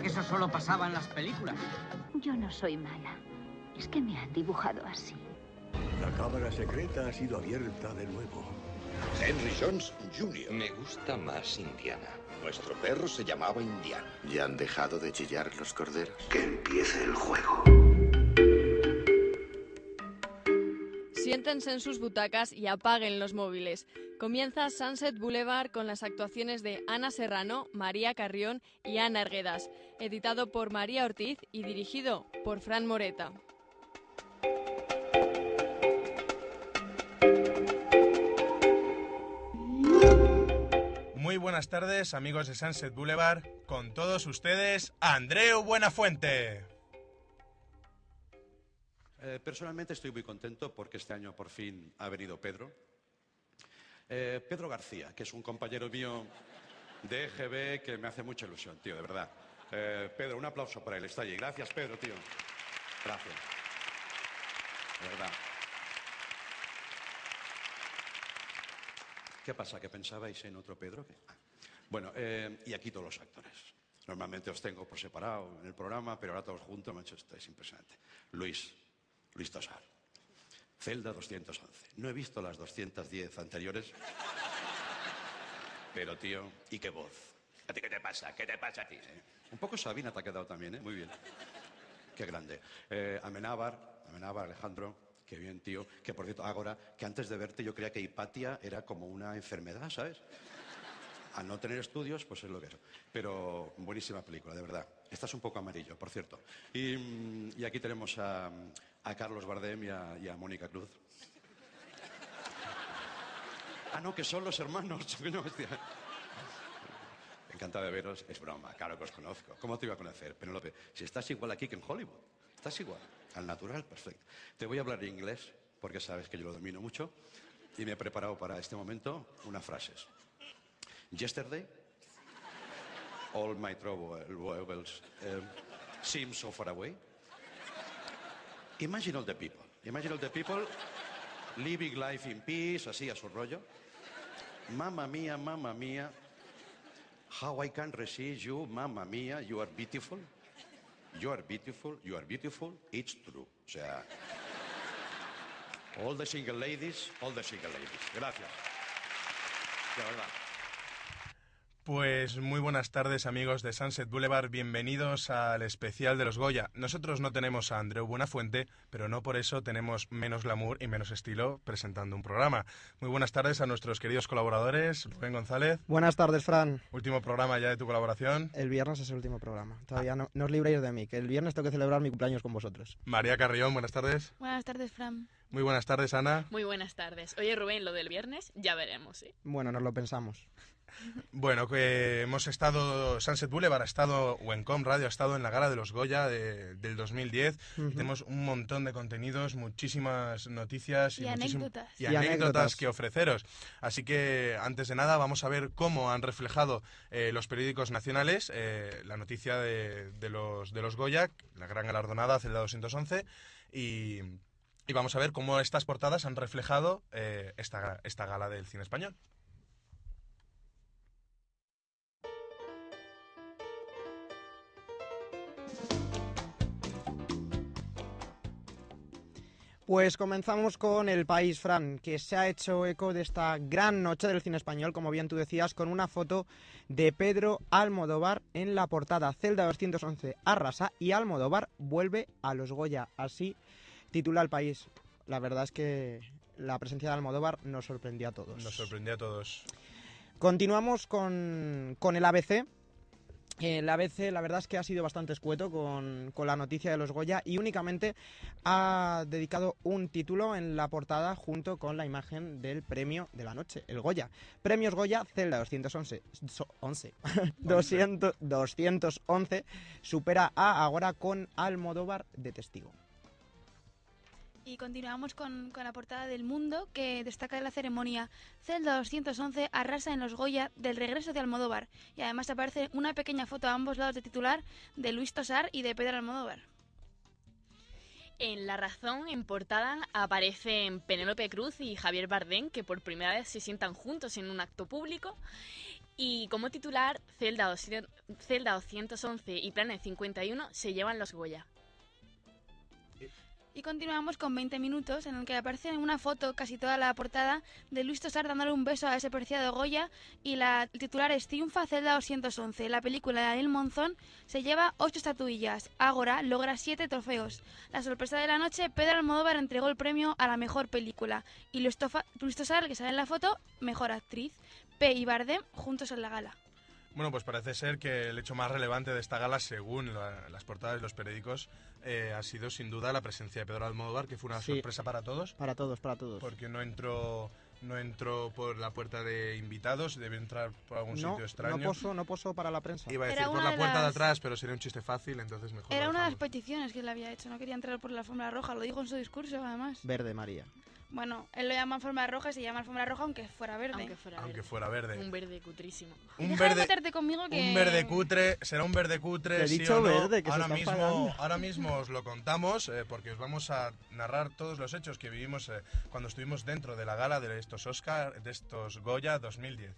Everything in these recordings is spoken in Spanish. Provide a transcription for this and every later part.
Que eso solo pasaba en las películas. Yo no soy mala. Es que me han dibujado así. La cámara secreta ha sido abierta de nuevo. Henry Jones Jr. Me gusta más Indiana. Nuestro perro se llamaba Indiana. ¿Ya han dejado de chillar los corderos? Que empiece el juego. Siéntense en sus butacas y apaguen los móviles. Comienza Sunset Boulevard con las actuaciones de Ana Serrano, María Carrión y Ana Erguedas, editado por María Ortiz y dirigido por Fran Moreta. Muy buenas tardes, amigos de Sunset Boulevard. Con todos ustedes, Andreu Buenafuente. Eh, personalmente estoy muy contento porque este año por fin ha venido Pedro. Eh, Pedro García, que es un compañero mío de EGB que me hace mucha ilusión, tío, de verdad. Eh, Pedro, un aplauso para él, está allí. Gracias, Pedro, tío. Gracias. De verdad. ¿Qué pasa? ¿Que pensabais en otro Pedro? Ah. Bueno, y aquí todos los actores. Normalmente os tengo por separado en el programa, pero ahora todos juntos, macho, esto es impresionante. Luis, Luis Tosar. Celda 211. No he visto las 210 anteriores. Pero, tío, ¿y qué voz? ¿A ti qué te pasa? ¿Qué te pasa a ti? eh? Un poco Sabina te ha quedado también, ¿eh? Muy bien. Qué grande. Eh, Amenábar, Amenábar, Alejandro, qué bien, tío. Que, por cierto, ahora, que antes de verte yo creía que hipatia era como una enfermedad, ¿sabes? Al no tener estudios, pues es lo que es. Pero buenísima película, de verdad. Estás un poco amarillo, por cierto. Y, mm, y aquí tenemos a, a Carlos Bardem y a, y a Mónica Cruz. Ah, no, que son los hermanos. Hostia. Encantado de veros. Es broma, claro que os conozco. ¿Cómo te iba a conocer, Penélope? Si estás igual aquí que en Hollywood. Estás igual. Al natural, perfecto. Te voy a hablar inglés, porque sabes que yo lo domino mucho. Y me he preparado para este momento unas frases. Yesterday, all my troubles um, seem so far away. Imagine all the people. Imagine all the people living life in peace, así a su rollo. Mamma mía, mamma mía. How I can resist you, mamma mía, you are beautiful. You are beautiful, you are beautiful, it's true. O sea, all the single ladies, all the single ladies. Gracias. De verdad. Pues muy buenas tardes amigos de Sunset Boulevard, bienvenidos al especial de los Goya. Nosotros no tenemos a Andreu Buenafuente, pero no por eso tenemos menos glamour y menos estilo presentando un programa. Muy buenas tardes a nuestros queridos colaboradores, Rubén González. Buenas tardes, Fran. Último programa ya de tu colaboración. El viernes es el último programa. Todavía no, no os libréis de mí, que el viernes tengo que celebrar mi cumpleaños con vosotros. María Carrión, buenas tardes. Buenas tardes, Fran. Muy buenas tardes, Ana. Muy buenas tardes. Oye, Rubén, lo del viernes ya veremos, ¿sí? Bueno, nos lo pensamos. Bueno, que hemos estado, Sunset Boulevard ha estado, o Encom Radio ha estado en la gala de los Goya de- del 2010. Ujú. Tenemos un montón de contenidos, muchísimas noticias y, Y muchísim- anécdotas. y Y anécdotas anécdotas. que ofreceros. Así que, antes de nada, vamos a ver cómo han reflejado eh, los periódicos nacionales eh, la noticia de, de los, de los Goya, la gran galardonada, Celda 211, y, y vamos a ver cómo estas portadas han reflejado eh, esta, esta gala del cine español. Pues comenzamos con El País, Fran, que se ha hecho eco de esta gran noche del cine español, como bien tú decías, con una foto de Pedro Almodóvar en la portada. Celda 211 arrasa y Almodóvar vuelve a los Goya. Así titula El País. La verdad es que la presencia de Almodóvar nos sorprendió a todos. Nos sorprendió a todos. Continuamos con, con el ABC. El ABC, la verdad es que ha sido bastante escueto con, con la noticia de los Goya y únicamente ha dedicado un título en la portada junto con la imagen del premio de la noche, el Goya. Premios Goya, Celda 211, so- 11, 200, 211, supera a ahora con Almodóvar de testigo. Y continuamos con, con la portada del Mundo, que destaca de la ceremonia. Celda 211 arrasa en los Goya del regreso de Almodóvar. Y además aparece una pequeña foto a ambos lados de titular de Luis Tosar y de Pedro Almodóvar. En La Razón, en portada, aparecen Penélope Cruz y Javier Bardem, que por primera vez se sientan juntos en un acto público. Y como titular, Celda 200 Celda 211 y Planet 51 se llevan los Goya. Y continuamos con 20 minutos, en el que aparece una foto, casi toda la portada, de Luis Tosar dándole un beso a ese preciado Goya. Y la titular es Triunfa Celda 211. La película de Daniel Monzón se lleva 8 estatuillas. Ágora logra 7 trofeos. La sorpresa de la noche, Pedro Almodóvar entregó el premio a la mejor película. Y Luis Tosar, que sale en la foto, mejor actriz. P y Bardem juntos en la gala. Bueno, pues parece ser que el hecho más relevante de esta gala, según la- las portadas de los periódicos, eh, ha sido sin duda la presencia de Pedro Almodóvar, que fue una Sí. sorpresa para todos, Para todos, para todos. porque no entró, no entró por la puerta de invitados, debió entrar por algún No, sitio extraño. no posó, no posó para la prensa. Iba a Era decir por una la de puerta de las- atrás, pero sería un chiste fácil, entonces mejor. Era una de las peticiones que él había hecho. No quería entrar por la alfombra roja, lo dijo en su discurso, además. Verde María. Bueno, él lo llama alfombra roja y se llama alfombra roja aunque fuera verde. Aunque fuera Aunque verde. fuera verde. Un verde cutrísimo. Un Deja verde, conmigo que... un verde cutre, será un verde cutre, Te he sí dicho o no. verde, que ahora mismo, ahora mismo os lo contamos eh, porque os vamos a narrar todos los hechos que vivimos eh, cuando estuvimos dentro de la gala de estos Oscar, de estos Goya 2010.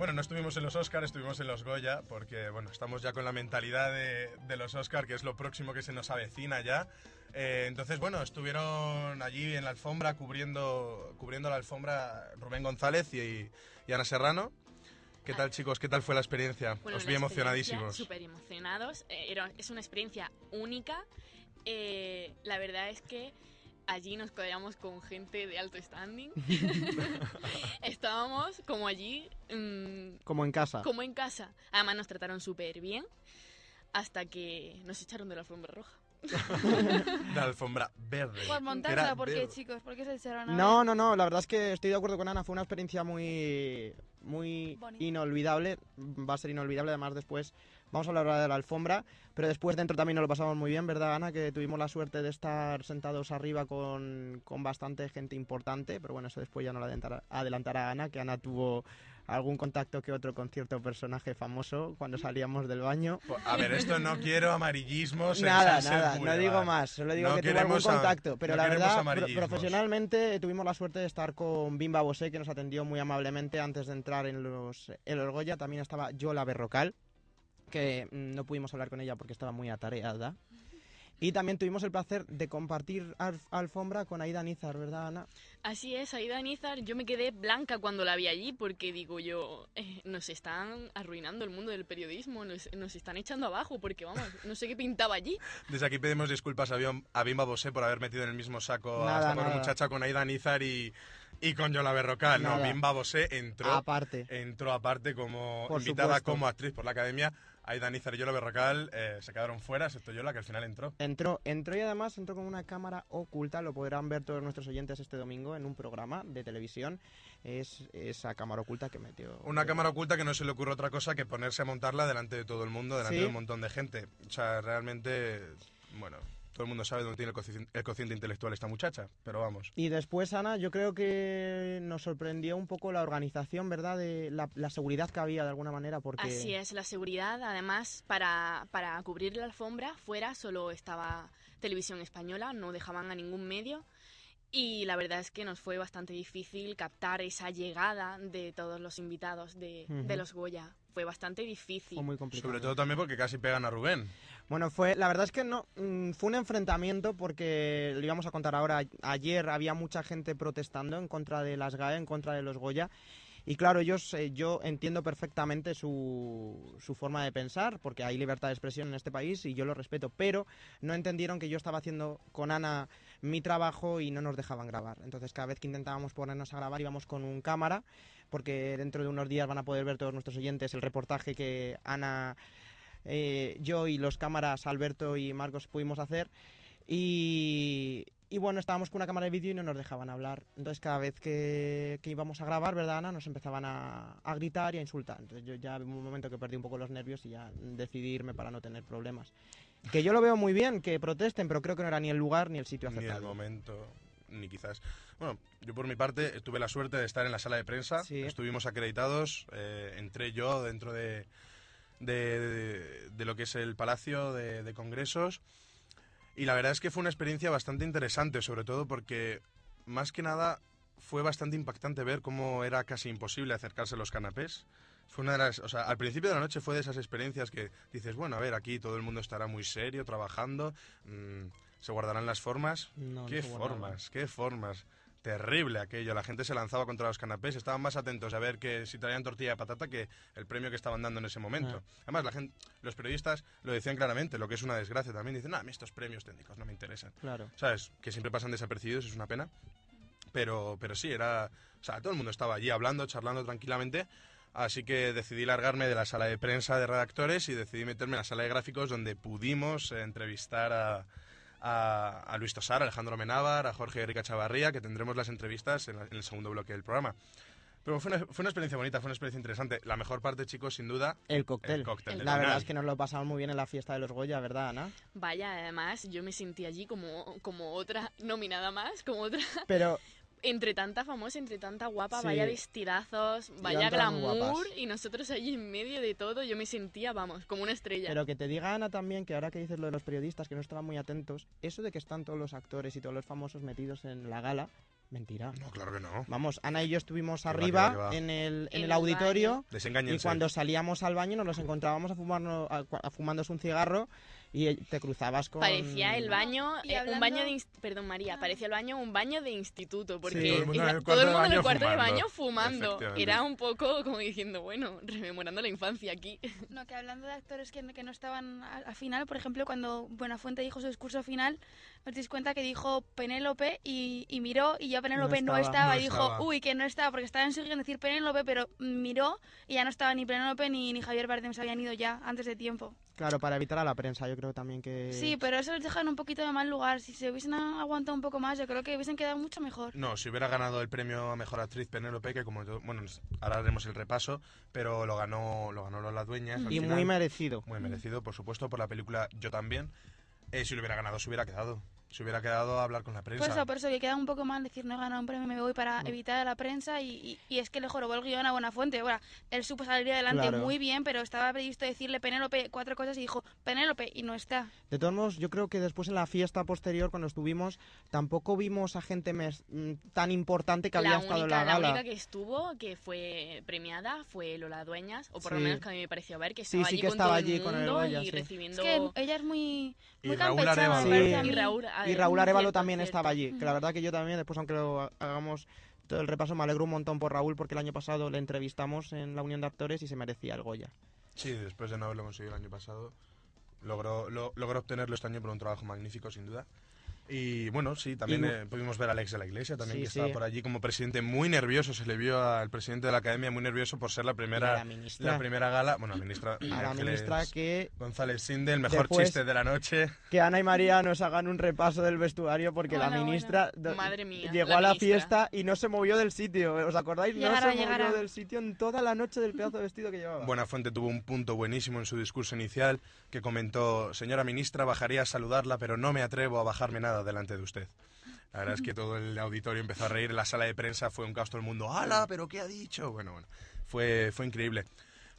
Bueno, no estuvimos en los Oscar, estuvimos en los Goya, porque bueno, estamos ya con la mentalidad de, de los Oscar, que es lo próximo que se nos avecina ya. Eh, entonces, bueno, estuvieron allí en la alfombra, cubriendo, cubriendo la alfombra Rubén González y, y Ana Serrano. ¿Qué tal, chicos? ¿Qué tal fue la experiencia? Bueno, Os vi emocionadísimos. Súper emocionados. Eh, es una experiencia única. Eh, la verdad es que allí nos codeamos con gente de alto standing. Estábamos como allí, mm, Como en casa. como en casa. Además nos trataron súper bien hasta que nos echaron de la alfombra roja. La alfombra verde. Por Era montarla, ¿por qué, verde. chicos? ¿Por qué se echaron a No, no, no, la verdad es que estoy de acuerdo con Ana, fue una experiencia muy, muy inolvidable, va a ser inolvidable, además después vamos a hablar ahora de la alfombra, pero después dentro también nos lo pasamos muy bien, ¿verdad Ana? Que tuvimos la suerte de estar sentados arriba con, con bastante gente importante, pero bueno, eso después ya no lo adelantará, adelantará Ana, que Ana tuvo algún contacto que otro con cierto personaje famoso cuando salíamos del baño. Po- A ver, esto no quiero amarillismos. Nada, nada, no digo más, solo digo No que tuve algún contacto, pero no la verdad, profesionalmente tuvimos la suerte de estar con Bimba Bosé, que nos atendió muy amablemente antes de entrar en los, en los Goya, también estaba Yola Berrocal, que mm, no pudimos hablar con ella porque estaba muy atareada. Y también tuvimos el placer de compartir alf- alfombra con Aida Nizar, ¿verdad, Ana? Así es, Aida Nizar, yo me quedé blanca cuando la vi allí porque digo yo, eh, nos están arruinando el mundo del periodismo, nos, nos están echando abajo porque vamos, no sé qué pintaba allí. Desde aquí pedimos disculpas a, Biom- a Bimba Bosé por haber metido en el mismo saco Nada, a esta pobre muchacha con Aida Nizar y, y con Yola Berrocal. No, Nada. Bimba Bosé entró, Aparte. entró aparte como Por invitada supuesto. como actriz por la academia. Aida Nizar y Yola Berrocal eh, se quedaron fuera, excepto Yola, que al final entró. Entró, entró y además entró con una cámara oculta, lo podrán ver todos nuestros oyentes este domingo en un programa de televisión. Es esa cámara oculta que metió. Una cámara oculta que no se le ocurre otra cosa que ponerse a montarla delante de todo el mundo, delante Sí. de un montón de gente. O sea, realmente, bueno, todo el mundo sabe dónde tiene el cociente, el cociente intelectual esta muchacha, pero vamos. Y después, Ana, yo creo que nos sorprendió un poco la organización, ¿verdad? De la, la seguridad que había de alguna manera, porque... Así es, la seguridad, además, para, para cubrir la alfombra, fuera solo estaba Televisión Española, no dejaban a ningún medio. Y la verdad es que nos fue bastante difícil captar esa llegada de todos los invitados de, de los Goya. Fue bastante difícil. Fue muy complicado. Sobre todo también porque casi pegan a Rubén. Bueno, fue, la verdad es que no, mm, fue un enfrentamiento porque, lo íbamos a contar ahora, ayer había mucha gente protestando en contra de las GAE, en contra de los Goya, Y claro, ellos, eh, yo entiendo perfectamente su, su forma de pensar, porque hay libertad de expresión en este país y yo lo respeto, pero no entendieron que yo estaba haciendo con Ana mi trabajo y no nos dejaban grabar. Entonces cada vez que intentábamos ponernos a grabar íbamos con un cámara, porque dentro de unos días van a poder ver todos nuestros oyentes el reportaje que Ana, eh, yo y los cámaras Alberto y Marcos pudimos hacer. Y, y bueno, estábamos con una cámara de vídeo y no nos dejaban hablar. Entonces cada vez que, que íbamos a grabar, ¿verdad, Ana? Nos empezaban a, a gritar y a insultar. Entonces yo ya hubo un momento que perdí un poco los nervios y ya decidí irme para no tener problemas. Que yo lo veo muy bien, que protesten, pero creo que no era ni el lugar ni el sitio Ni el acertado. momento, ni quizás. Bueno, yo por mi parte tuve la suerte de estar en la sala de prensa. Sí. Estuvimos acreditados. eh, entré yo dentro de, de, de- de lo que es el Palacio de, de Congresos. Y la verdad es que fue una experiencia bastante interesante, sobre todo porque, más que nada, fue bastante impactante ver cómo era casi imposible acercarse a los canapés. Fue una de las, o sea, al principio de la noche fue de esas experiencias que dices, bueno, a ver, aquí todo el mundo estará muy serio, trabajando, mm, se guardarán las formas. No, no ¿Qué guardaban. formas? ¿Qué formas? Terrible aquello, la gente se lanzaba contra los canapés, estaban más atentos a ver que si traían tortilla de patata que el premio que estaban dando en ese momento. Ah. Además, la gente, los periodistas lo decían claramente, lo que es una desgracia también. Dicen, "No, a mí estos premios técnicos no me interesan. Claro. ¿Sabes? Que siempre pasan desapercibidos, es una pena. Pero, pero sí, era. O sea, todo el mundo estaba allí hablando, charlando tranquilamente. Así que decidí largarme de la sala de prensa de redactores y decidí meterme en la sala de gráficos donde pudimos entrevistar a, a, a Luis Tosar, a Alejandro Menábar, a Jorge Erika Chavarría, que tendremos las entrevistas en, la- en el segundo bloque del programa. Pero fue una, fue una experiencia bonita, fue una experiencia interesante. La mejor parte, chicos, sin duda, El cóctel. el cóctel. del La verdad final. es que nos lo pasamos muy bien en la fiesta de los Goya, ¿verdad, Ana? Vaya, además, yo me sentí allí como, como otra nominada más, como otra. Pero Entre tanta famosa, entre tanta guapa, Sí. vaya vestidazos, vaya glamour, y nosotros allí en medio de todo, yo me sentía, vamos, como una estrella. Pero que te diga Ana también que ahora que dices lo de los periodistas que no estaban muy atentos, eso de que están todos los actores y todos los famosos metidos en la gala, mentira. No, claro que no. Vamos, Ana y yo estuvimos arriba va, va. en el, en En el el auditorio y cuando salíamos al baño nos los encontrábamos a fumarnos, a, a fumándose un cigarro y te cruzabas con... Parecía el baño, eh, hablando- un baño de... inst- Perdón, María, parecía el baño un baño de instituto, porque Sí. Todo el mundo en era- el todo cuarto el de mundo en el baño cuarto de fumando. baño fumando. Efectivamente. Era un poco como diciendo, bueno, rememorando la infancia aquí. No, que hablando de actores que, que no estaban al, al final, por ejemplo, cuando Buenafuente dijo su discurso final, os dais cuenta que dijo Penélope y, y miró y ya Penélope no estaba, estaba, no y dijo, estaba. uy, que no estaba, porque estaba en su guion decir Penélope, pero miró y ya no estaba ni Penélope ni, ni Javier Bardem, se habían ido ya antes de tiempo. Claro, para evitar a la prensa, yo creo también que... Sí, pero eso les deja en un poquito de mal lugar. Si se hubiesen aguantado un poco más, yo creo que hubiesen quedado mucho mejor. No, si hubiera ganado el premio a mejor actriz Penélope, que como todo- bueno, nos- ahora haremos el repaso, pero lo ganó, lo ganó Lola Dueñas. al Y final. muy merecido. Muy merecido, por supuesto, por la película Yo también. Eh, si lo hubiera ganado, se hubiera quedado. Se hubiera quedado a hablar con la prensa. Por eso, por eso, que queda un poco mal decir no he ganado un premio, me voy para evitar a la prensa y, y- y es que le jorobó el guion a Buenafuente. Ahora, él supo salir adelante Claro. muy bien, pero estaba previsto decirle Penélope cuatro cosas y dijo Penélope y no está. De todos modos, yo creo que después en la fiesta posterior, cuando estuvimos, tampoco vimos a gente mes- mm, tan importante que había la estado única, en la gala. única que estuvo, que fue premiada, fue Lola Dueñas, o por lo Sí. menos que a mí me pareció ver que Sí, estaba sí allí que con estaba todo allí el con el mundo Goya, y sí. recibiendo... Es que ella es muy, Y muy Raúl Arevalo. me parece a Sí. mí. Y Raúl, Y Raúl Arevalo cierto, también cierto. estaba allí. Que la verdad que yo también, después aunque lo ha- hagamos todo el repaso, me alegro un montón por Raúl porque el año pasado le entrevistamos en la Unión de Actores y se merecía el Goya. Sí, después de no haberlo conseguido el año pasado, logró, lo- logró obtenerlo este año por un trabajo magnífico, sin duda. Y bueno, sí, también Y- eh, pudimos ver a Alex de la Iglesia, también Sí, que estaba sí. por allí como presidente, muy nervioso. Se le vio al presidente de la academia muy nervioso por ser la primera, la ministra. la primera gala. Bueno, la ministra. A la ministra que, González Sinde, el mejor Después- chiste de la noche. que Ana y María nos hagan un repaso del vestuario porque la Bueno, ministra bueno. Madre mía, llegó la a la ministra. fiesta y no se movió del sitio. ¿Os acordáis? Llegará, no se llegará. movió del sitio en toda la noche del pedazo de vestido que llevaba. Buenafuente tuvo un punto buenísimo en su discurso inicial que comentó, señora ministra, bajaría a saludarla, pero no me atrevo a bajarme nada delante de usted. La verdad es que todo el auditorio empezó a reír, la sala de prensa fue un caos todo el mundo, ¡hala! ¿Pero qué ha dicho? Bueno, bueno, fue, fue increíble.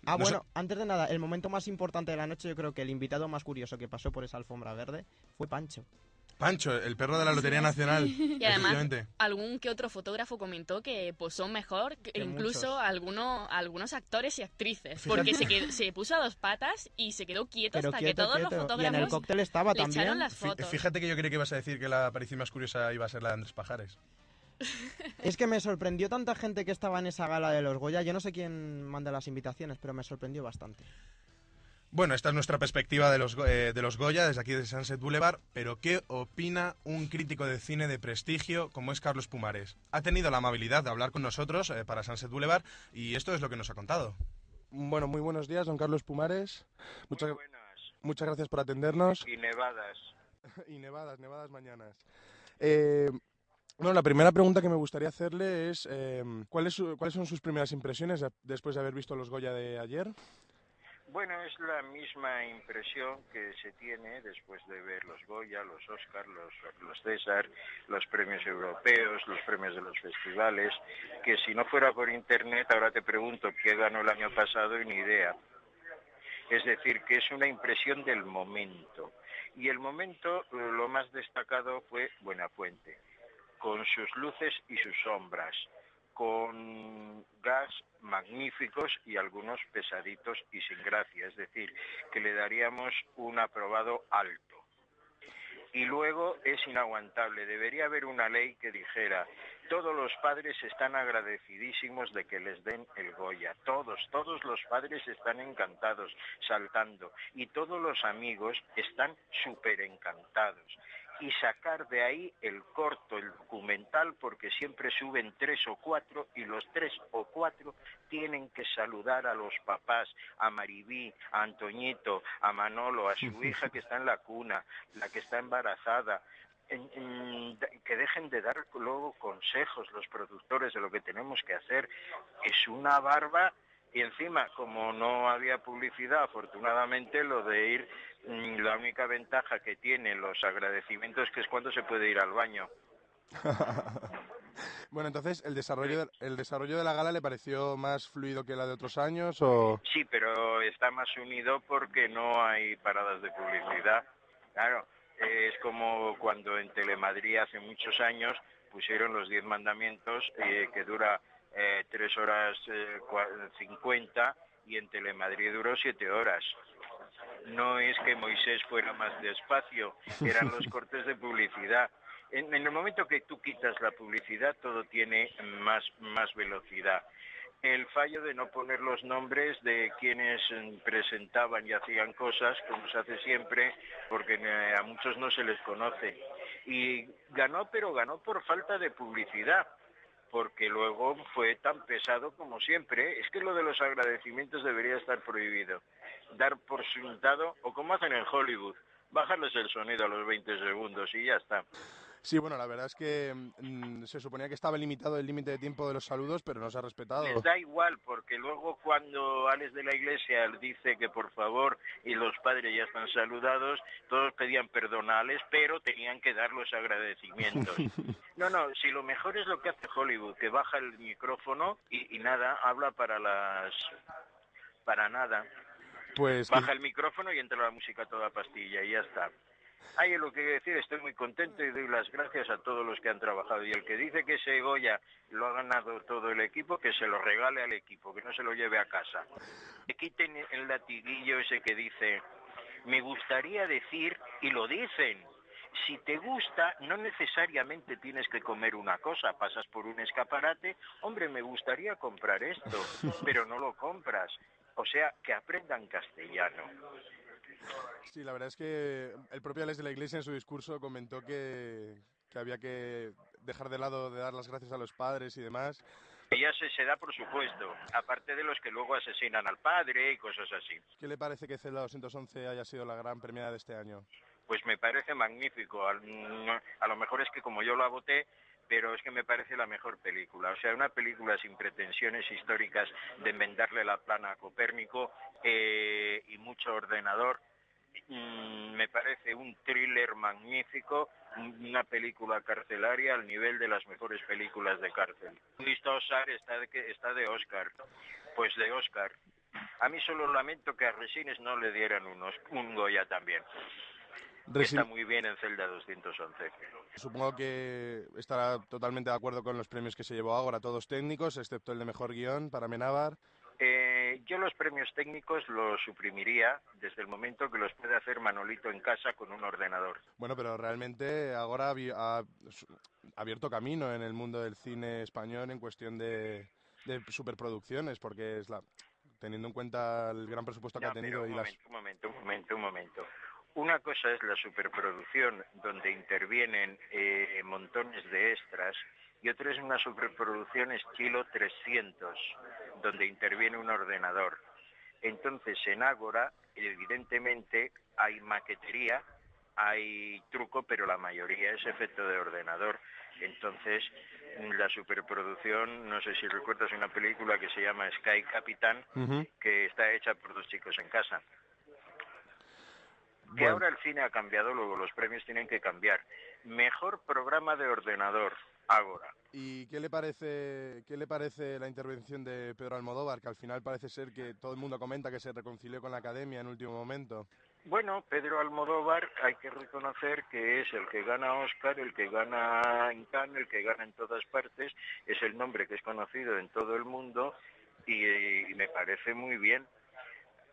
Ah, bueno, antes de nada, el momento más importante de la noche, yo creo que el invitado más curioso que pasó por esa alfombra verde fue Pancho. Pancho, el perro de la Lotería Nacional. Y además, algún que otro fotógrafo comentó que posó mejor que Que incluso algunos, algunos actores y actrices. Fíjate. Porque se, quedó- se puso a dos patas y se quedó quieto Pero hasta quieto, que todos quieto. los Y en fotógrafos el cóctel estaba le también. echaron las fotos. Fíjate que yo creía que ibas a decir que la aparición más curiosa iba a ser la de Andrés Pajares. Es que me sorprendió tanta gente que estaba en esa gala de los Goya. Yo no sé quién manda las invitaciones, pero me sorprendió bastante. Bueno, esta es nuestra perspectiva de los, eh, de los Goya desde aquí de Sunset Boulevard, pero ¿qué opina un crítico de cine de prestigio como es Carlos Pumares? Ha tenido la amabilidad de hablar con nosotros eh, para Sunset Boulevard y esto es lo que nos ha contado. Bueno, muy buenos días, don Carlos Pumares. Muchas, muchas gracias por atendernos. Y nevadas. y nevadas, nevadas mañanas. Eh, bueno, la primera pregunta que me gustaría hacerle es, eh, ¿cuáles, ¿cuáles son sus primeras impresiones después de haber visto los Goya de ayer? Bueno, es la misma impresión que se tiene después de ver los Goya, los Oscar, los, los César, los premios europeos, los premios de los festivales, que si no fuera por Internet, ahora te pregunto qué ganó el año pasado y ni idea. Es decir, que es una impresión del momento. Y el momento, lo más destacado fue Buenafuente, con sus luces y sus sombras, con gas magníficos y algunos pesaditos y sin gracia, es decir, que le daríamos un aprobado alto. Y luego es inaguantable, debería haber una ley que dijera, todos los padres están agradecidísimos de que les den el Goya, todos, todos los padres están encantados, saltando, y todos los amigos están súper encantados y sacar de ahí el corto, el documental, porque siempre suben tres o cuatro y los tres o cuatro tienen que saludar a los papás, a Maribí, a Antoñito, a Manolo, a su hija que está en la cuna, la que está embarazada, que dejen de dar luego consejos los productores de lo que tenemos que hacer. Es una barba y encima, como no había publicidad, afortunadamente lo de ir Mm, la única ventaja que tienen los agradecimientos que es cuando se puede ir al baño. bueno, entonces, ¿el desarrollo, de, ¿el desarrollo de la gala le pareció más fluido que la de otros años? O... Sí, pero está más unido porque no hay paradas de publicidad. Claro, es como cuando en Telemadrid hace muchos años pusieron los diez mandamientos eh, que dura eh, tres horas eh, cincuenta y en Telemadrid duró siete horas no es que Moisés fuera más despacio, eran los cortes de publicidad. En, el momento que tú quitas la publicidad, todo tiene más, más velocidad. El fallo de no poner los nombres de quienes presentaban y hacían cosas, como se hace siempre, porque a muchos no se les conoce. Y ganó, pero ganó por falta de publicidad porque luego fue tan pesado como siempre. Es que lo de los agradecimientos debería estar prohibido. Dar por sentado, o como hacen en Hollywood, bajarles el sonido a los 20 segundos y ya está. Sí, bueno, la verdad es que mm, se suponía que estaba limitado el límite de tiempo de los saludos, pero no se ha respetado. Les da igual, porque luego cuando Alex de la Iglesia dice que por favor y los padres ya están saludados, todos pedían perdón a Alex, pero tenían que dar los agradecimientos. no, no, si lo mejor es lo que hace Hollywood, que baja el micrófono y, nada, habla para las... para nada. Pues baja el micrófono y entra la música toda pastilla y ya está. Hay lo que decir, estoy muy contento y doy las gracias a todos los que han trabajado. Y el que dice que ese Goya lo ha ganado todo el equipo, que se lo regale al equipo, que no se lo lleve a casa. Que quiten el latiguillo ese que dice, me gustaría decir, y lo dicen, si te gusta, no necesariamente tienes que comer una cosa, pasas por un escaparate, hombre, me gustaría comprar esto, pero no lo compras. O sea, que aprendan castellano. Sí, la verdad es que el propio Alex de la Iglesia en su discurso comentó que, había que dejar de lado de dar las gracias a los padres y demás. Ya se, se da, por supuesto, aparte de los que luego asesinan al padre y cosas así. ¿Qué le parece que Celda 211 haya sido la gran premiada de este año? Pues me parece magnífico. A lo mejor es que como yo la voté, pero es que me parece la mejor película. O sea, una película sin pretensiones históricas de enmendarle la plana a Copérnico eh, y mucho ordenador Mm, me parece un thriller magnífico, una película carcelaria al nivel de las mejores películas de cárcel. Listo Oscar está de, está de Oscar, pues de Oscar. A mí solo lamento que a Resines no le dieran unos, un Goya también. Está muy bien en Celda 211. Supongo que estará totalmente de acuerdo con los premios que se llevó ahora, todos técnicos, excepto el de mejor guion para Menábar. Eh, Eh, yo los premios técnicos los suprimiría desde el momento que los puede hacer Manolito en casa con un ordenador. Bueno, pero realmente ahora ha, abierto camino en el mundo del cine español en cuestión de, de superproducciones, porque es la teniendo en cuenta el gran presupuesto que ha tenido y un las momento, un momento, un momento, un momento. Una cosa es la superproducción donde intervienen eh, montones de extras y otra es una superproducción estilo 300 donde interviene un ordenador. Entonces en Ágora evidentemente hay maquetería, hay truco, pero la mayoría es efecto de ordenador. Entonces la superproducción, no sé si recuerdas una película que se llama Sky Capitán, que está hecha por dos chicos en casa. Que ahora el cine ha cambiado, luego los premios tienen que cambiar. Mejor programa de ordenador, Ágora. ¿Y qué le parece qué le parece la intervención de Pedro Almodóvar, que al final parece ser que todo el mundo comenta que se reconcilió con la Academia en último momento? Bueno, Pedro Almodóvar hay que reconocer que es el que gana Oscar, el que gana en Cannes, el que gana en todas partes, es el nombre que es conocido en todo el mundo y, y me parece muy bien.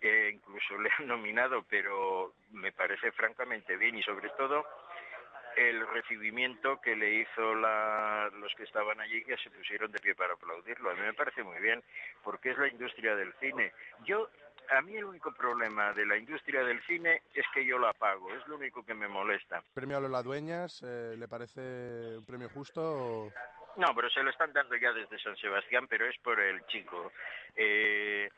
Eh, incluso le han nominado, pero me parece francamente bien y sobre todo el recibimiento que le hizo la- los que estaban allí que se pusieron de pie para aplaudirlo. A mí me parece muy bien porque es la industria del cine. Yo a mí el único problema de la industria del cine es que yo la pago, es lo único que me molesta. ¿Premio a Lola Dueñas eh, le parece un premio justo? o- No, pero se lo están dando ya desde San Sebastián, pero es por el chico. Eh,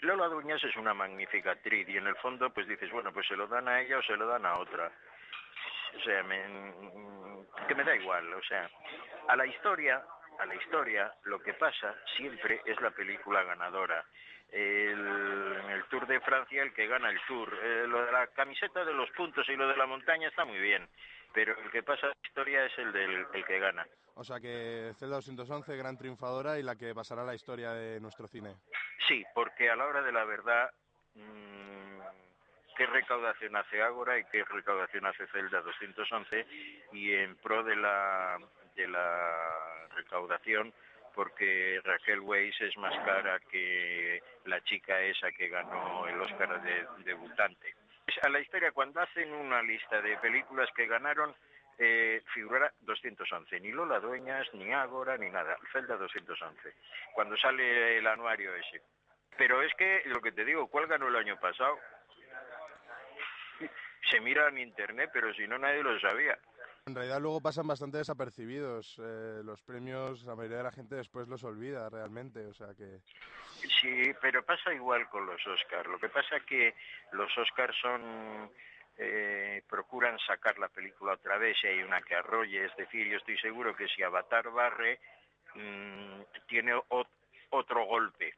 Lola Dueñas es una magnífica actriz y en el fondo pues dices, bueno, pues se lo dan a ella o se lo dan a otra. O sea, me- que me da igual, o sea, a la historia, a la historia lo que pasa siempre es la película ganadora. El, en el Tour de Francia el que gana el Tour. Eh, lo de la camiseta de los puntos y lo de la montaña está muy bien, pero el que pasa la historia es el del el que gana. O sea que Zelda 211, gran triunfadora y la que pasará a la historia de nuestro cine. Sí, porque a la hora de la verdad, mm, ¿qué recaudación hace Ágora y qué recaudación hace Zelda 211? Y en pro de la, de la recaudación, porque Raquel Weisz es más cara que la chica esa que ganó el Oscar de debutante. A la historia, cuando hacen una lista de películas que ganaron, eh, figurará 211, ni Lola Dueñas, ni Ágora, ni nada, Zelda 211, cuando sale el anuario ese. Pero es que, lo que te digo, ¿cuál ganó el año pasado? Se mira en internet, pero si no nadie lo sabía. En realidad luego pasan bastante desapercibidos. eh, los premios, la mayoría de la gente después los olvida realmente. O sea que... Sí, pero pasa igual con los Oscars. Lo que pasa es que los Oscars son eh, procuran sacar la película otra vez si hay una que arrolle. Es decir, yo estoy seguro que si Avatar barre, mm, tiene ot- otro golpe.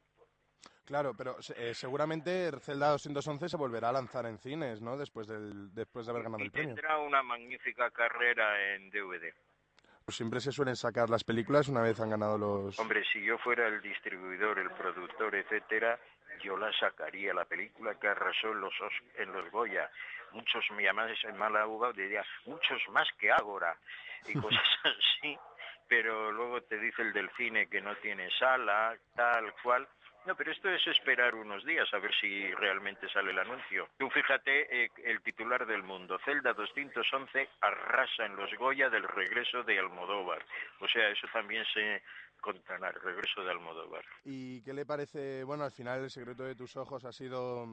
Claro, pero eh, seguramente Zelda 211 se volverá a lanzar en cines, ¿no? Después, del, después de haber ganado Y el premio. tendrá una magnífica carrera en DVD. Pues siempre se suelen sacar las películas una vez han ganado los... Hombre, si yo fuera el distribuidor, el productor, etcétera, yo la sacaría, la película que arrasó en los, Os- en los Goya. Muchos, mi además en mal abogado diría, muchos más que Ágora y cosas así. Pero luego te dice el del cine que no tiene sala, tal cual. No, pero esto es esperar unos días a ver si realmente sale el anuncio. Tú fíjate eh, el titular del mundo, Zelda 211 arrasa en los Goya del regreso de Almodóvar. O sea, eso también se contará, el regreso de Almodóvar. ¿Y qué le parece? Bueno, al final El secreto de tus ojos ha sido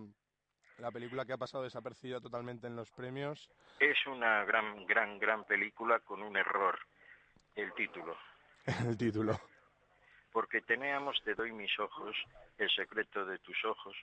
la película que ha pasado desapercibida totalmente en los premios. Es una gran, gran, gran película con un error, el título. el título. porque teníamos Te doy mis ojos, El secreto de tus ojos,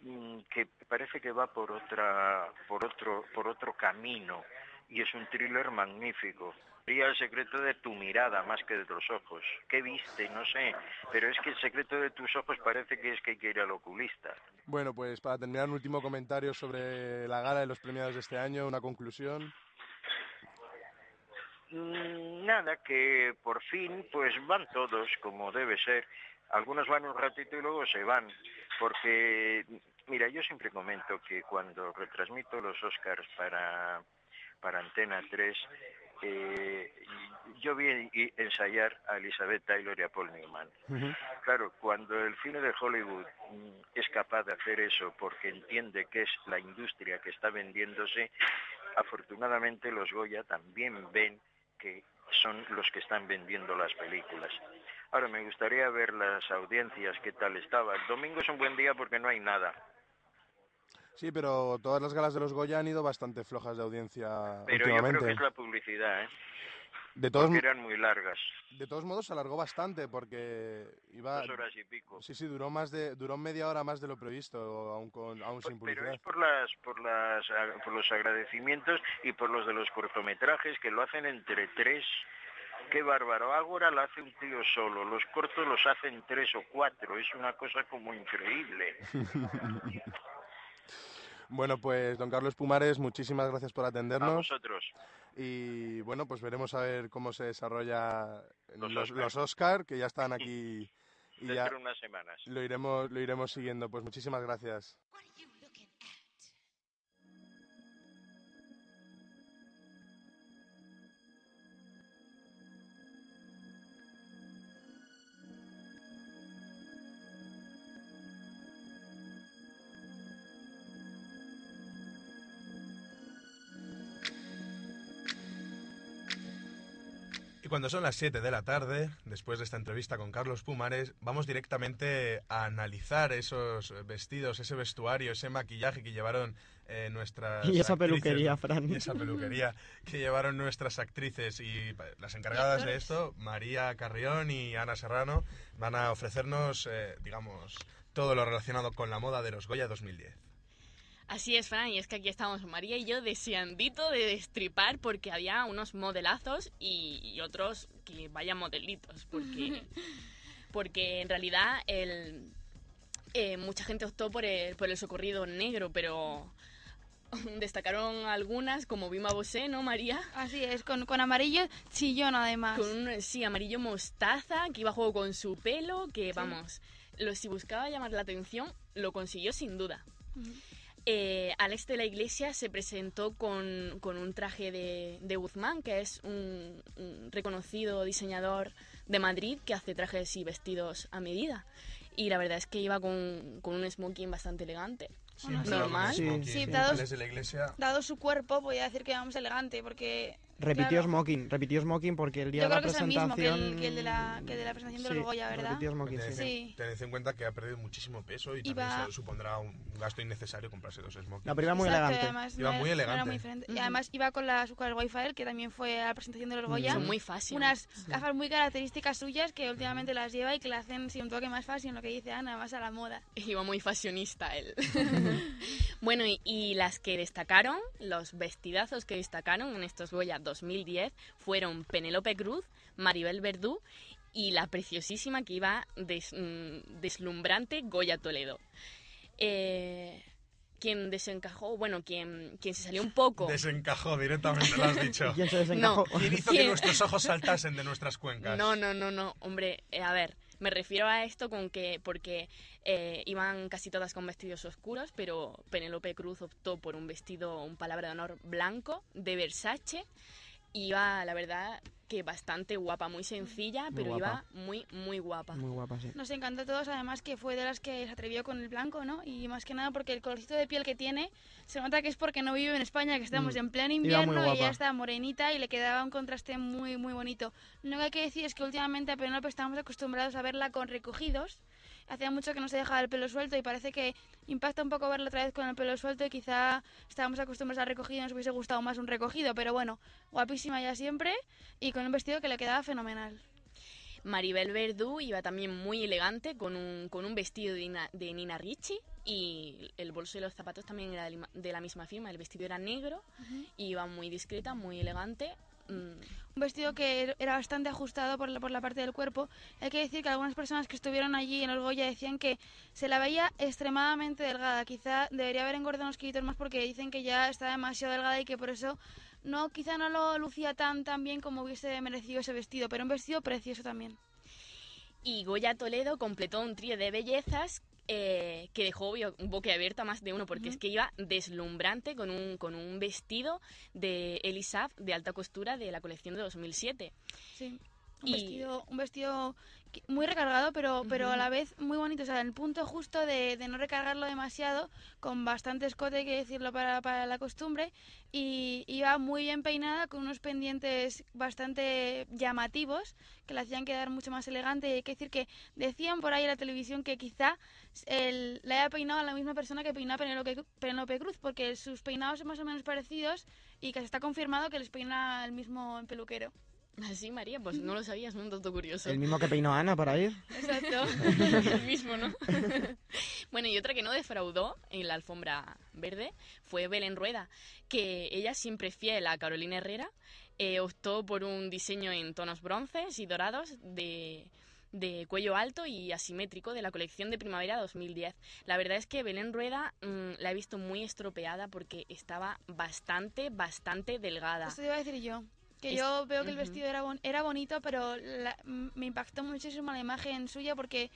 mm, que parece que va por otra, por otro, por otro camino y es un thriller magnífico. Sería el secreto de tu mirada más que de los ojos. ¿Qué viste? No sé. Pero es que el secreto de tus ojos parece que es que hay que ir al oculista. Bueno, pues para terminar, un último comentario sobre la gala de los premiados de este año, una conclusión. Mm, Nada, que por fin pues van todos como debe ser. Algunos van un ratito y luego se van, porque mira, yo siempre comento que cuando retransmito los Oscars para, para Antena 3, eh, yo vi ensayar a Elizabeth Taylor y a Paul Newman. Claro, cuando el cine de Hollywood mm, es capaz de hacer eso porque entiende que es la industria que está vendiéndose, afortunadamente los Goya también ven que son los que están vendiendo las películas. Ahora me gustaría ver las audiencias, qué tal estaba. El domingo es un buen día porque no hay nada. Sí, pero todas las galas de los Goya han ido bastante flojas de audiencia Pero yo creo que es la publicidad, ¿eh? De todos, Porque eran muy largas, de todos modos se alargó bastante porque iba... dos horas y pico. Sí, sí, duró más de duró media hora más de lo previsto, aún, con, aún sin Pero publicidad. es por las, por las, por los agradecimientos y por los de los cortometrajes que lo hacen entre tres. Qué bárbaro. Ágora lo hace un tío solo. Los cortos los hacen tres o cuatro. Es una cosa como increíble. Bueno, pues don Carlos Pumares, muchísimas gracias por A atendernos. vosotros. Y bueno, pues veremos a ver cómo se desarrolla Los los, Oscar. los Oscar, que ya están aquí y Dentro ya unas semanas. lo iremos, lo iremos siguiendo. Pues muchísimas gracias. Cuando son las 7 de la tarde, después de esta entrevista con Carlos Pumares, vamos directamente a analizar esos vestidos, ese vestuario, ese maquillaje que llevaron eh, nuestras Y esa actrices, peluquería. Fran. Y esa peluquería que llevaron nuestras actrices y las encargadas de esto, María Carrión y Ana Serrano, van a ofrecernos, eh, digamos, todo lo relacionado con la moda de los Goya 2010. Así es, Fran, y es que aquí estamos María y yo deseandito de destripar porque había unos modelazos y, y otros que vaya modelitos, porque, porque en realidad el, eh, mucha gente optó por el, por el socorrido negro, pero destacaron algunas como Bima Bosé, ¿no, María? Así es, con, con amarillo chillón además. Con un, sí, amarillo mostaza, que iba a juego con su pelo, que vamos, lo, si buscaba llamar la atención, lo consiguió sin duda. Eh, Alex de la Iglesia se presentó con, con un traje de, de Guzmán, que es un, un reconocido diseñador de Madrid que hace trajes y vestidos a medida. Y la verdad es que iba con, con un smoking bastante elegante. Siempre normal. Sí, la iglesia. Dado su cuerpo, podría decir que vamos elegante, porque... Repitió claro, Smoking, repitió Smoking porque el día Yo de la creo que es el mismo que presentación... el, que el de la, que el de la presentación de Sí, los Goya, ¿verdad? repitió Smoking, Tened, sí. Sí. tened en cuenta que ha perdido muchísimo peso y Iba- también se supondrá un gasto innecesario comprarse dos smokings. La primera muy Exacto, elegante. Iba no muy era- no era elegante. muy diferente. Y además iba con la con el Wi-Fi, que también fue a la presentación de los Goya. Son muy fáciles. Unas gafas muy características suyas que últimamente las lleva y que le hacen sí, un toque más fácil, lo que dice Ana, más a la moda. Iba muy fashionista él. bueno, y, y las que destacaron, los vestidazos que destacaron en estos Goya 2010 fueron Penélope Cruz, Maribel Verdú y la preciosísima que iba des- mm, deslumbrante Goya Toledo. Eh, quien desencajó, bueno, quien, quien se salió un poco... Desencajó directamente, lo has dicho. ¿Quién se desencajó? No. ¿Quién hizo que nuestros ojos saltasen de nuestras cuencas? No, no, no, no, hombre, eh, a ver, me refiero a esto con que, porque eh, iban casi todas con vestidos oscuros, pero Penélope Cruz optó por un vestido, un palabra de honor blanco, de Versace, iba, la verdad, que bastante guapa, muy sencilla, Muy pero guapa. iba muy, muy guapa. Muy guapa, sí. Nos encantó a todos, además que fue de las que se atrevió con el blanco, ¿no? Y más que nada porque el colorcito de piel que tiene, se nota que es porque no vive en España, que estamos Mm. en pleno invierno y ella está morenita y le quedaba un contraste muy, muy bonito. Lo que hay que decir es que últimamente a Penélope estamos acostumbrados a verla con recogidos. Hacía mucho que no se dejaba el pelo suelto y parece que impacta un poco verla otra vez con el pelo suelto y quizá estábamos acostumbrados a recogido y nos hubiese gustado más un recogido, pero bueno, guapísima ya siempre y con un vestido que le quedaba fenomenal. Maribel Verdú iba también muy elegante con un, con un vestido de Nina, de Nina Ricci y el bolso y los zapatos también era de la- de la misma firma. El vestido era negro y iba muy discreta, muy elegante. Mm, un vestido que er- era bastante ajustado por la, por la parte del cuerpo. Hay que decir que algunas personas que estuvieron allí en Orgoya decían que se la veía extremadamente delgada. Quizá debería haber engordado unos kilitos más porque dicen que ya está demasiado delgada y que por eso no quizá no lo lucía tan tan bien como hubiese merecido ese vestido, pero un vestido precioso también. Y Goya Toledo completó un trío de bellezas eh, que dejó bio- boquiabierto a más de uno, porque es que iba deslumbrante con un, con un vestido de Elisab de alta costura de la colección de 2007. Sí. Un Y- vestido, un vestido que- muy recargado, pero, pero a la vez muy bonito. O sea, en el punto justo de, de no recargarlo demasiado, con bastante escote, hay que decirlo, para, para la costumbre. Y iba muy bien peinada, con unos pendientes bastante llamativos, que la hacían quedar mucho más elegante. Y hay que decir que decían por ahí en la televisión que quizá el, la haya peinado a la misma persona que Penélope, Penélope Cruz, porque sus peinados son más o menos parecidos y que se está confirmado que les peina el mismo peluquero. Así, María, pues no lo sabías, un dato curioso. El mismo que peinó a Ana para ir. Exacto, el mismo, ¿no? bueno, y otra que no defraudó en la alfombra verde fue Belén Rueda, que ella siempre fiel a Carolina Herrera, eh, optó por un diseño en tonos bronces y dorados de, de cuello alto y asimétrico de la colección de primavera 2010. La verdad es que Belén Rueda mm, la he visto muy estropeada porque estaba bastante, bastante delgada. Esto te iba a decir yo. Que Es- yo veo que el vestido era, bon- era bonito, pero la- me impactó muchísimo la imagen suya porque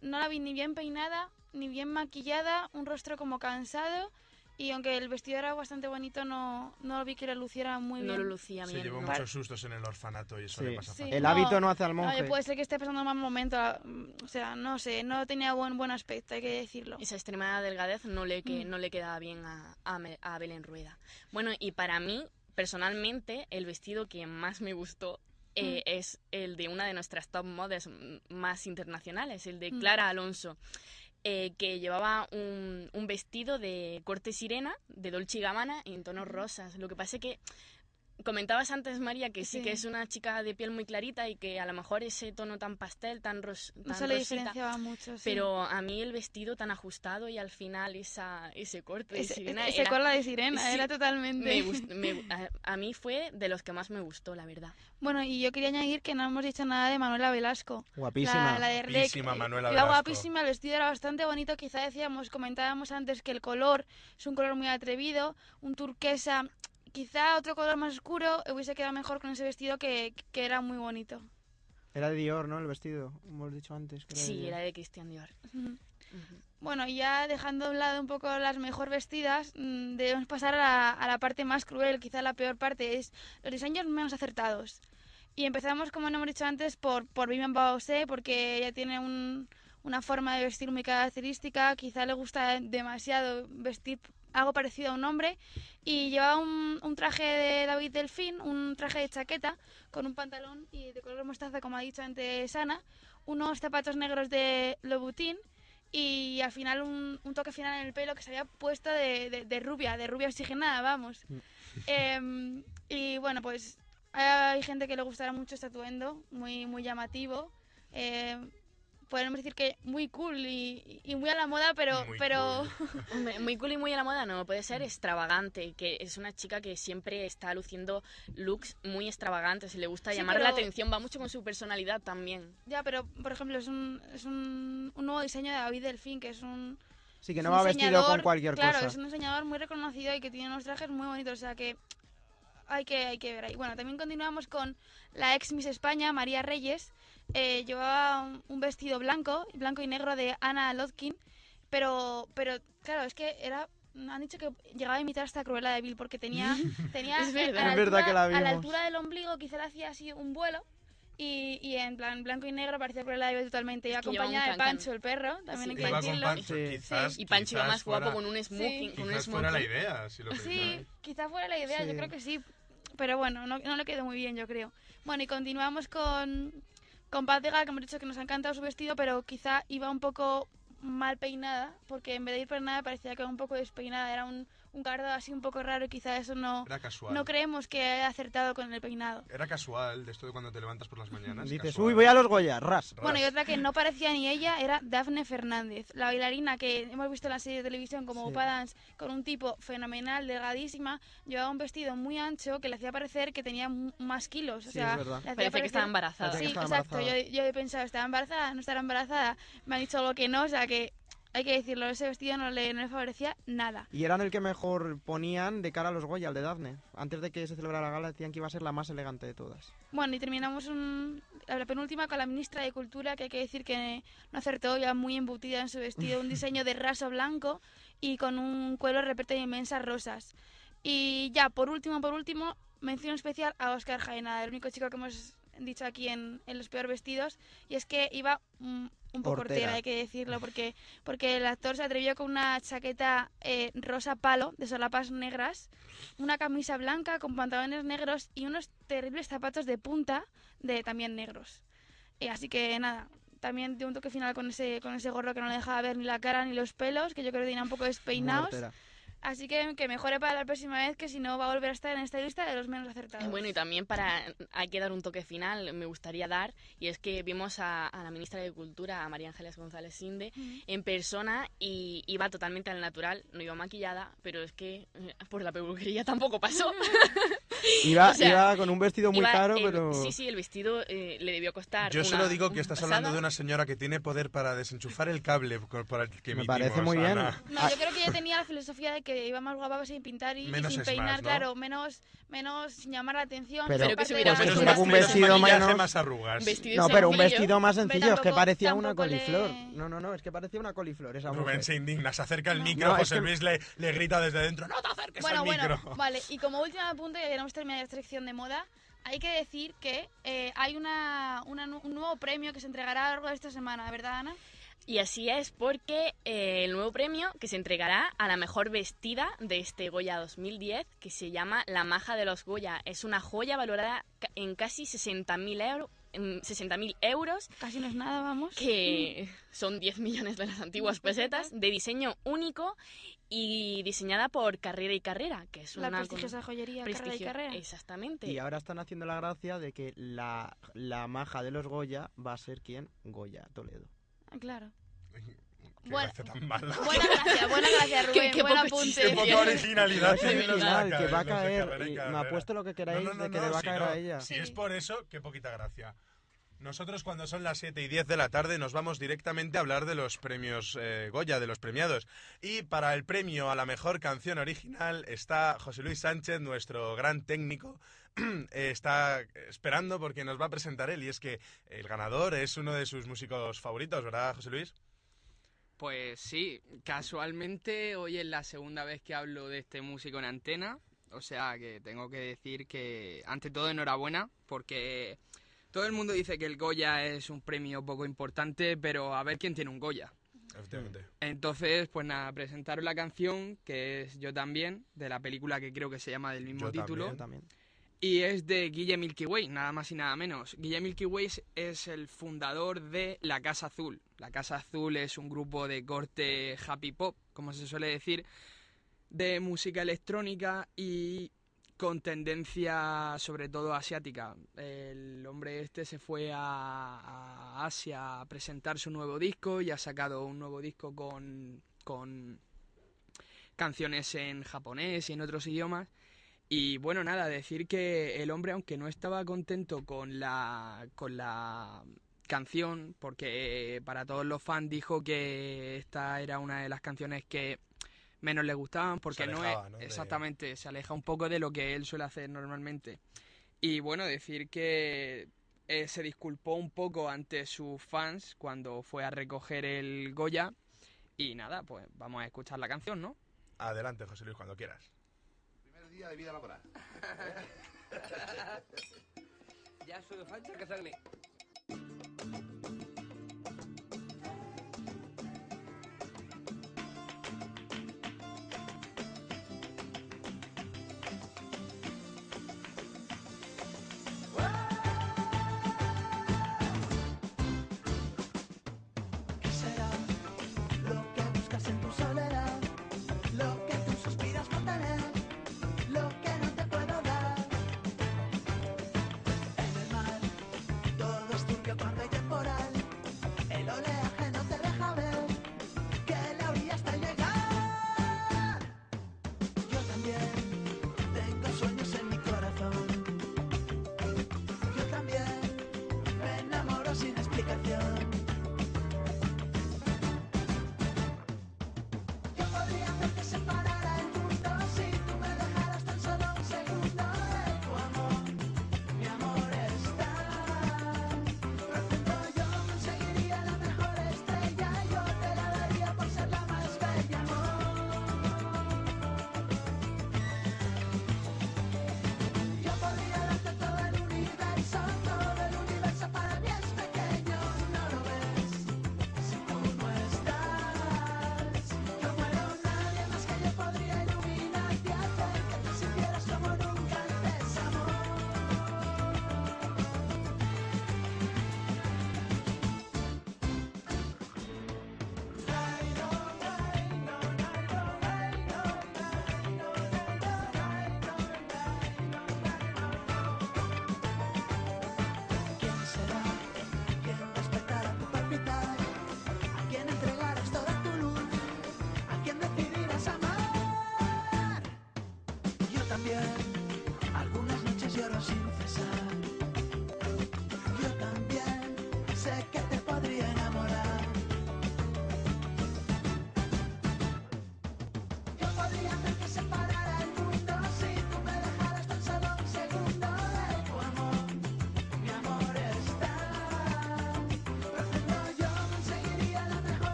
no la vi ni bien peinada, ni bien maquillada, un rostro como cansado. Y aunque el vestido era bastante bonito, no, no vi que lo luciera muy No bien. lo lucía Se bien. llevó Vale. muchos sustos en el orfanato y eso Sí. le pasa Sí. El hábito no hace al monje. Oye, puede ser que esté pasando un mal momento. mm, O sea, no sé, no tenía buen, buen aspecto, hay que decirlo. Esa extremada delgadez no le, que, Mm. no le quedaba bien a, a, Me- a Belén Rueda. Bueno, y para mí, personalmente, el vestido que más me gustó eh, es el de una de nuestras top models mm, más internacionales, el de Mm. Clara Alonso, eh, que llevaba un, un vestido de corte sirena, de Dolce y Gabbana, en tonos rosas. Lo que pasa es que comentabas antes, María, que sí, Sí. que es una chica de piel muy clarita y que a lo mejor ese tono tan pastel, tan, ros, No tan le rosita, diferenciaba mucho. sí. pero a mí el vestido tan ajustado y al final esa, ese corte de Ese- sirena ese era- de sirena, Sí, era totalmente... me gust- me- a, a mí fue de los que más me gustó, la verdad. Bueno, y yo quería añadir que no hemos dicho nada de Manuela Velasco. Guapísima. La, la de Rec. Guapísima eh, Manuela Velasco. guapísima, el vestido era bastante bonito. Quizá decíamos, comentábamos antes que el color es un color muy atrevido, un turquesa. Quizá otro color más oscuro hubiese quedado mejor con ese vestido que, que era muy bonito. Era de Dior, ¿no? El vestido. Hemos dicho antes. Que era Sí, era de Christian Dior. Bueno, y ya dejando a un lado un poco las mejor vestidas, mm, debemos pasar a la, a la parte más cruel, quizá la peor parte, es los diseños menos acertados. Y empezamos, como no hemos dicho antes, por, por Vivian Bausé, porque ella tiene un- una forma de vestir muy característica, quizá le gusta demasiado vestir algo parecido a un hombre, y llevaba un, un traje de David Delfín, un traje de chaqueta, con un pantalón y de color mostaza, como ha dicho antes Ana, unos zapatos negros de Louboutin, y al final un, un toque final en el pelo que se había puesto de, de- de rubia, de rubia oxigenada, vamos. Em, y bueno, pues hay gente que le gustará mucho este atuendo, muy, muy llamativo. Em, podemos decir que muy cool y, y muy a la moda, pero... Muy pero Hombre, Muy cool y muy a la moda, no, puede ser extravagante, que es una chica que siempre está luciendo looks muy extravagantes y le gusta Sí, llamar pero- la atención, va mucho con su personalidad también. ya, pero por ejemplo es un, es un, un nuevo diseño de David Delfín, que es un... Sí, que no va vestido con cualquier claro, cosa. es un diseñador muy reconocido y que tiene unos trajes muy bonitos, o sea que hay que, hay que ver ahí. Bueno, también continuamos con la ex Miss España, María Reyes. Eh, llevaba un, un vestido blanco, blanco y negro de Ana Lotkin, pero, pero claro, es que era... Han dicho que llegaba a imitar hasta Cruella de Vil porque tenía, tenía Es verdad. a la Es verdad altura- que la a la altura del ombligo quizá le hacía así un vuelo y, y en plan blanco y negro parecía Cruella de Vil totalmente. Un acompañada de. Pancho, el perro, también hay que Iba con decirlo. Pancho, quizás, Y Pancho iba quizás más guapo fuera- con un smoking. con un Quizás fuera la idea, si lo Sí, pensáis. quizá fuera la idea, yo Sí. creo que sí. Pero bueno, no, no le quedó muy bien, yo creo. Bueno, y continuamos con, con Paz Vega, que hemos dicho que nos ha encantado su vestido, pero quizá iba un poco mal peinada, porque en vez de ir peinada parecía que iba un poco despeinada. Era un, un cardo así un poco raro y quizá eso no, Era casual. no creemos que haya acertado con el peinado. Era casual, de esto de cuando te levantas por las mañanas. Dices, casual. uy, voy a los Goya, ras. Bueno, y otra que no parecía ni ella era Dafne Fernández, la bailarina que hemos visto en la serie de televisión como Sí. Opa Dance, con un tipo fenomenal, delgadísima, llevaba un vestido muy ancho que le hacía parecer que tenía más kilos. O Sí, sea, es verdad. le hacía Parecía que parecer- estaba embarazada. Sí, que estaba exacto. Yo he pensado, ¿estaba embarazada? ¿No estará embarazada? Me han dicho algo que no, o sea que hay que decirlo, ese vestido no le, no le favorecía nada. Y eran el que mejor ponían de cara a los Goya, el de Daphne. Antes de que se celebrara la gala decían que iba a ser la más elegante de todas. Bueno, y terminamos un- la penúltima con la ministra de Cultura, que hay que decir que no acertó, ya muy embutida en su vestido, un diseño de raso blanco y con un cuero repleto de inmensas rosas. Y ya, por último, por último, mención especial a Oscar Jaena, el único chico que hemos dicho aquí en, en los peores vestidos, y es que iba mm, un poco Hortera. hortera, hay que decirlo, porque, porque el actor se atrevió con una chaqueta eh, rosa palo de solapas negras, una camisa blanca con pantalones negros y unos terribles zapatos de punta de también negros. Eh, así que nada, también dio un toque final con ese, con ese gorro que no le dejaba ver ni la cara ni los pelos, que yo creo que tenía un poco despeinados. Así que que mejore para la próxima vez, que si no va a volver a estar en esta lista de los menos acertados. Eh, Bueno, y también para hay que dar un toque final, me gustaría dar, y es que vimos a, a la ministra de Cultura, a María Ángeles González Sinde, en persona y iba totalmente al natural, no iba maquillada, pero es que eh, por la peluquería tampoco pasó. Iba, O sea, iba con un vestido muy Iba caro, el- pero... Sí, sí, el vestido eh, le debió costar. Yo una- solo digo que estás pasada. hablando de una señora que tiene poder para desenchufar el cable por el que Me emitimos, parece muy bien. Ana. No, yo creo que ella tenía la filosofía de que iba más guapa sin pintar y, Menos sin peinar, más, ¿no? claro, menos, menos sin llamar la atención. Pero- Pero que se hubiera Menos una- más- un vestido menos- más arrugas. Vestido No, pero un sencillo. vestido más sencillo, es que parecía una le- coliflor. No, no, no, es que parecía una coliflor esa Rubén mujer. se indigna, se acerca al micro, No, José que- Luis le, le grita desde dentro, ¡no te acerques Bueno, al bueno, micro! vale. Y como último punto, ya queremos terminar esta sección de moda, hay que decir que eh, hay una, una un nuevo premio que se entregará a lo largo de esta semana, ¿verdad, Ana? Y así es porque eh, el nuevo premio que se entregará a la mejor vestida de este Goya 2010, que se llama La Maja de los Goya, es una joya valorada ca- en casi 60.000 euros. en 60.000 euros, Casi no es nada, vamos. que son 10 millones de las antiguas pesetas, de diseño único y diseñada por Carrera y Carrera, que es La una prestigiosa joyería Carrera y prestigio- Carrera. Exactamente. Y ahora están haciendo la gracia de que la, la maja de los Goya va a ser quien? Goya Toledo. Ah, Claro. Qué Bueno, tan mala. Buena gracia, buena gracia, Qué- Rubén. qué buen poco apunte. Qué poca originalidad tiene original, que va a caer. Carrera y me apuesto lo que queráis No, no, no, de que no, le va a si caer no, a ella. Si es por eso, qué poquita gracia. Nosotros cuando son las 7 y 10 de la tarde nos vamos directamente a hablar de los premios eh, Goya, de los premiados. Y para el premio a la mejor canción original está José Luis Sánchez, nuestro gran técnico. está esperando porque nos va a presentar él y es que el ganador es uno de sus músicos favoritos, ¿verdad, José Luis? Pues sí, casualmente hoy es la segunda vez que hablo de este músico en antena, o sea que tengo que decir que ante todo enhorabuena porque todo el mundo dice que el Goya es un premio poco importante, pero a ver quién tiene un Goya. Efectivamente. Entonces, pues nada, presentaros la canción, que es Yo también, de la película que creo que se llama del mismo Yo título. también. Y es de Guille Milky Way, nada más y nada menos. Guille Milky Way es- el fundador de La Casa Azul. La Casa Azul es un grupo de corte happy pop, como se suele decir, de música electrónica y con tendencia sobre todo asiática. El hombre este se fue a, a Asia a presentar su nuevo disco y ha sacado un nuevo disco con, con canciones en japonés y en otros idiomas. Y bueno, nada, decir que el hombre, aunque no estaba contento con la, con la canción, porque para todos los fans dijo que esta era una de las canciones que menos le gustaban, porque no es exactamente, se aleja un poco de lo que él suele hacer normalmente. Y bueno, decir que eh, se disculpó un poco ante sus fans cuando fue a recoger el Goya. Y nada, pues vamos a escuchar la canción, ¿no? Adelante, José Luis, cuando quieras. Primer día de vida laboral. Ya solo falta casarme.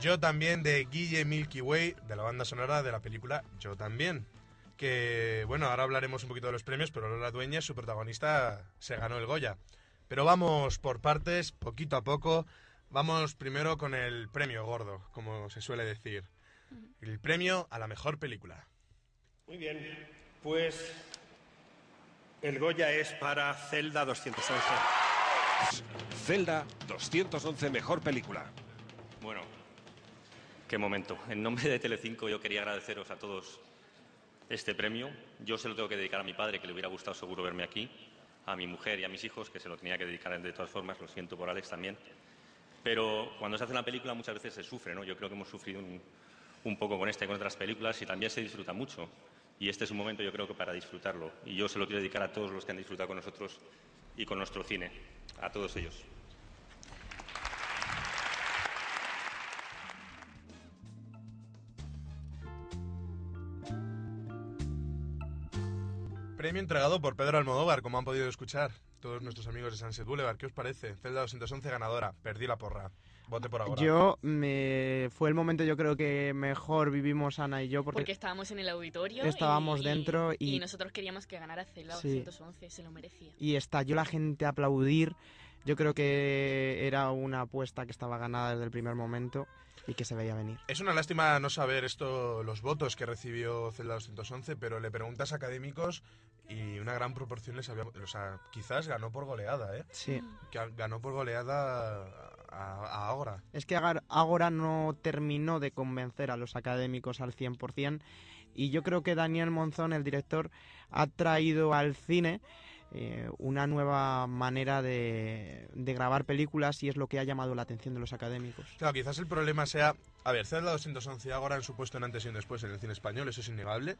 Yo también de Guille Milky Way, de la banda sonora de la película Yo también. Que, bueno, ahora hablaremos un poquito de los premios, pero Lola Dueñas, su protagonista, se ganó el Goya. Pero vamos por partes, poquito a poco. Vamos primero con el premio gordo, como se suele decir. El premio a la mejor película. Muy bien, pues el Goya es para Zelda 211. Zelda 211 mejor película. Bueno, qué momento. En nombre de Telecinco yo quería agradeceros a todos este premio. Yo se lo tengo que dedicar a mi padre, que le hubiera gustado seguro verme aquí, a mi mujer y a mis hijos, que se lo tenía que dedicar de todas formas, lo siento por Alex también. Pero cuando se hace una película muchas veces se sufre, ¿no? Yo creo que hemos sufrido un, poco con esta y con otras películas y también se disfruta mucho. Y este es un momento yo creo que para disfrutarlo. Y yo se lo quiero dedicar a todos los que han disfrutado con nosotros y con nuestro cine, a todos ellos. Premio entregado por Pedro Almodóvar, como han podido escuchar todos nuestros amigos de Sunset Boulevard. ¿Qué os parece? Zelda 211 ganadora. Perdí la porra. Vote por ahora. Yo, me... fue el momento yo creo que mejor vivimos Ana y yo porque, Porque estábamos en el auditorio. Estábamos y- dentro y- nosotros queríamos que ganara Zelda Sí. 211, se lo merecía. y estalló la gente a aplaudir. Yo creo que era una apuesta que estaba ganada desde el primer momento y que se veía venir. Es una lástima no saber esto, los votos que recibió Zelda 211, pero le preguntas a académicos y una gran proporción les había... O sea, quizás ganó por goleada, ¿eh? Sí. Que ganó por goleada a, a Ágora. Es que Ágora no terminó de convencer a los académicos al 100% y yo creo que Daniel Monzón, el director, ha traído al cine eh, una nueva manera de, de grabar películas y es lo que ha llamado la atención de los académicos. Claro, quizás el problema sea... A ver, Zelda 211 y Ágora han supuesto un antes y un después en el cine español, eso es innegable.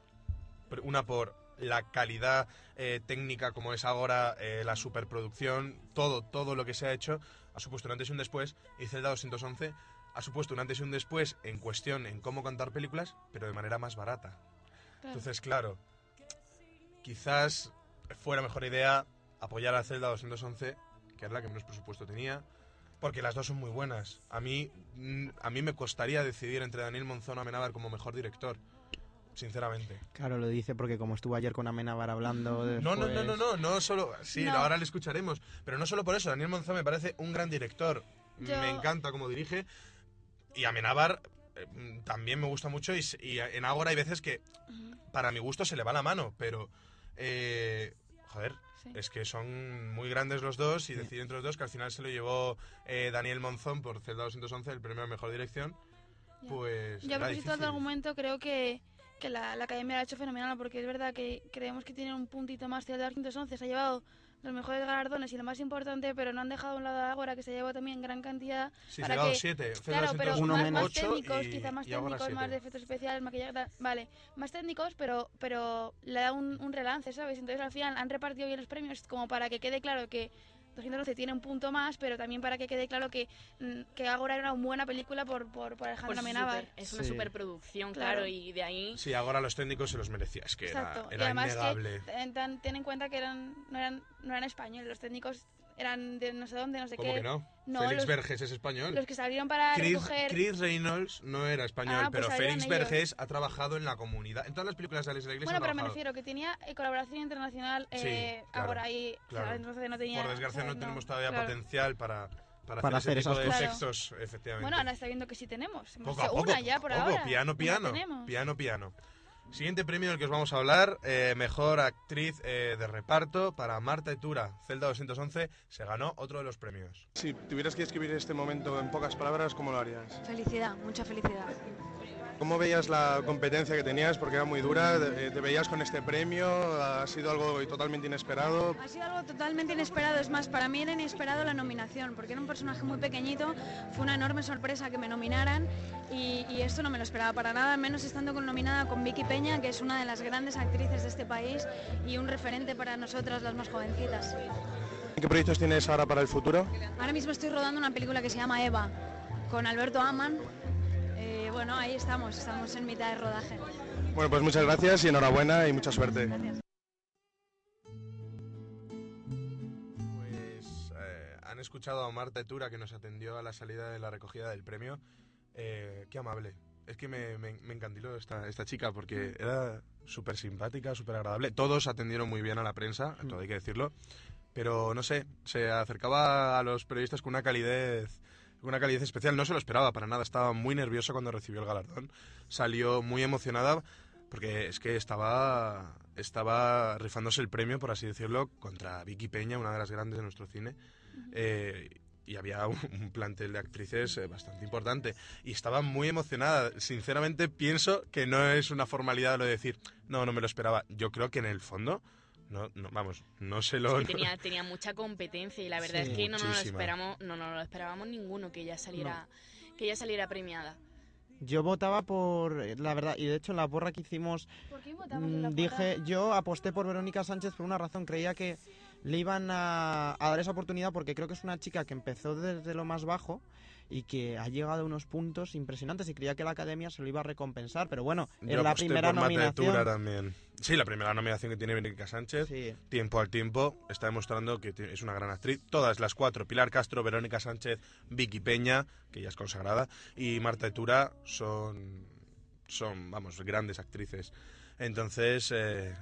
Pero Una por la calidad eh, técnica como es ahora, eh, la superproducción, todo, todo lo que se ha hecho ha supuesto un antes y un después. Y Zelda 211 ha supuesto un antes y un después en cuestión en cómo contar películas, pero de manera más barata. Entonces, claro, quizás fuera mejor idea apoyar a Zelda 211, que es la que menos presupuesto tenía, porque las dos son muy buenas. A mí, mm, a mí me costaría decidir entre Daniel Monzón o Amenábar como mejor director, sinceramente. Claro, lo dice porque como estuvo ayer con Amenábar hablando No, no, no, no, no, no solo... Sí, No. ahora le escucharemos, pero no solo por eso. Daniel Monzón me parece un gran director. Yo- Me encanta cómo dirige. Y Amenábar eh, mm, también me gusta mucho y, y en Ágora hay veces que para mi gusto se le va la mano, pero... eh, joder, Sí. es que son muy grandes los dos y decidir entre los dos que al final se lo llevó eh, Daniel Monzón por Zelda 211, el premio a Mejor Dirección. Ya. Pues Ya, era por todo el difícil. argumento creo que, que la, la academia lo ha hecho fenomenal porque es verdad que creemos que tiene un puntito más Zelda 211, se ha llevado los mejores galardones y lo más importante, pero no han dejado a un lado a Ágora que se ha llevado también gran cantidad. Sí, se ha para llevado que- siete, Claro, pero 211 más, más ocho técnicos, y- quizá más técnicos, más de efectos especiales, maquillaje, tal, vale, más técnicos, pero pero le da un, un relance, ¿sabes? Entonces al final han repartido bien los premios como para que quede claro que 211 tiene un punto más, pero también para que quede claro que, mm, que Ágora era una buena película por, por, por Alejandro Amenábar. super- es una Sí. superproducción, Claro. claro, y de ahí... Sí, ahora los técnicos se los merecía, es que Exacto. era, y era además innegable. que ten- ten en cuenta que eran no eran no eran españoles, los técnicos eran de no sé dónde, no sé ¿Cómo qué. que no? No, Félix los, Verges es español. los que salieron para Chris, recoger Chris Reynolds no era español, Ah, pues pero Félix ellos. Verges ha trabajado en la comunidad. En todas las películas de Alex de la Iglesia Bueno, pero me refiero que tenía eh, colaboración internacional Sí, eh, claro, ahora ahí, claro. entonces no tenía Por desgracia no tenemos todavía claro. potencial para, para, Para hacer, hacer ese tipo esas de cosas. efectos, efectivamente. Bueno, ahora está viendo que sí tenemos. Hemos Poco a poco, una ya por poco, ahora. piano, piano, piano, piano. Siguiente premio del que os vamos a hablar, eh, mejor actriz eh, de reparto para Marta Etura, Celda 211, se ganó otro de los premios. Si tuvieras que describir este momento en pocas palabras, ¿cómo lo harías? Felicidad, mucha felicidad. ¿Cómo veías la competencia que tenías? Porque era muy dura, eh, te veías con este premio, ha sido algo totalmente inesperado. Ha sido algo totalmente inesperado, es más, para mí era inesperado la nominación, porque era un personaje muy pequeñito, fue una enorme sorpresa que me nominaran y, y esto no me lo esperaba para nada, al menos estando con nominada con Vicky Peña, que es una de las grandes actrices de este país y un referente para nosotras las más jovencitas. ¿Qué proyectos tienes ahora para el futuro? Ahora mismo estoy rodando una película que se llama Eva, con Alberto Aman. Eh, bueno, ahí estamos, estamos en mitad de rodaje. Bueno, pues muchas gracias y enhorabuena y mucha suerte. Pues eh, han escuchado a Marta Etura que nos atendió a la salida de la recogida del premio. Eh, qué amable. Es que me, me, me encandiló esta, esta chica porque era súper simpática, súper agradable. Todos atendieron muy bien a la prensa, todo hay que decirlo. Pero no sé, se acercaba a los periodistas con una calidez una calidez especial. No se lo esperaba para nada. Estaba muy nerviosa cuando recibió el galardón. Salió muy emocionada porque es que estaba, estaba rifándose el premio, por así decirlo, contra Vicky Peña, una de las grandes de nuestro cine. Eh, y había un, plantel de actrices eh, bastante importante. Y estaba muy emocionada. Sinceramente, pienso que no es una formalidad lo de decir, no, no me lo esperaba. Yo creo que en el fondo, no, no vamos, no se lo... Es que tenía, tenía mucha competencia y la verdad Sí, es que no nos lo esperamos, no nos lo esperábamos ninguno que ella saliera, que ella saliera premiada. Yo votaba por, la verdad, y de hecho en la porra que hicimos, ¿Por qué votamos en la mm, dije, yo aposté por Verónica Sánchez por una razón, creía que le iban a, a dar esa oportunidad porque creo que es una chica que empezó desde lo más bajo y que ha llegado a unos puntos impresionantes y creía que la academia se lo iba a recompensar, pero bueno, en la primera nominación... También. Sí, la primera nominación que tiene Verónica Sánchez, tiempo al tiempo, está demostrando que es una gran actriz. Todas las cuatro, Pilar Castro, Verónica Sánchez, Vicky Peña, que ya es consagrada, y Marta de Tura son, son vamos, grandes actrices. Entonces, eh,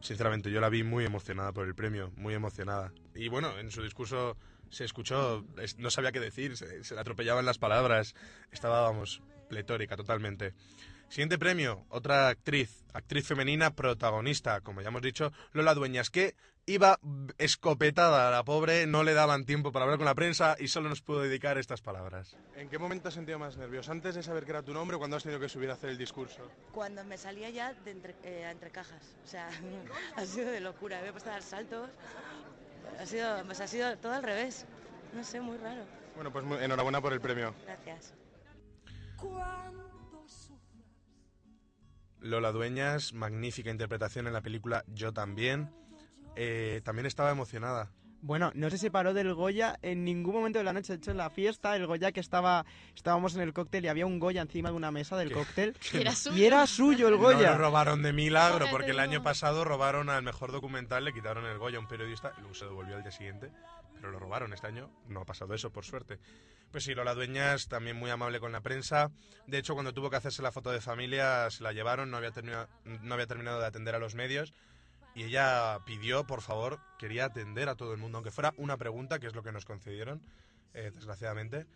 sinceramente, yo la vi muy emocionada por el premio, muy emocionada. Y bueno, en su discurso se escuchó, es- no sabía qué decir, se, se le atropellaban las palabras, estaba, vamos, pletórica totalmente. Siguiente premio, otra actriz, actriz femenina protagonista, como ya hemos dicho, Lola Dueñas, que iba escopetada, la pobre, no le daban tiempo para hablar con la prensa y solo nos pudo dedicar estas palabras. ¿En qué momento has sentido más nervios? ¿Antes de saber que era tu nombre o cuando has tenido que subir a hacer el discurso? Cuando me salía ya de entre, eh, entre cajas. O sea, ha sido de locura. Me he puesto a dar saltos. Ha sido, pues ha sido todo al revés. No sé, muy raro. Bueno, pues muy- enhorabuena por el premio. Gracias. Lola Dueñas, magnífica interpretación en la película Yo también. Eh, también estaba emocionada. Bueno, no se separó del Goya en ningún momento de la noche. De hecho, en la fiesta, el Goya que estaba, estábamos en el cóctel y había un Goya encima de una mesa del cóctel. Era no- Y era suyo el No Goya. lo robaron de milagro, porque el año pasado robaron al mejor documental, le quitaron el Goya a un periodista y luego se devolvió al día siguiente. Pero lo robaron este año, no ha pasado eso, por suerte. Pues sí, Lola Dueñas también muy amable con la prensa. De hecho, cuando tuvo que hacerse la foto de familia, se la llevaron, no había, terminado, no había terminado de atender a los medios. Y ella pidió, por favor, quería atender a todo el mundo, aunque fuera una pregunta, que es lo que nos concedieron, eh, desgraciadamente.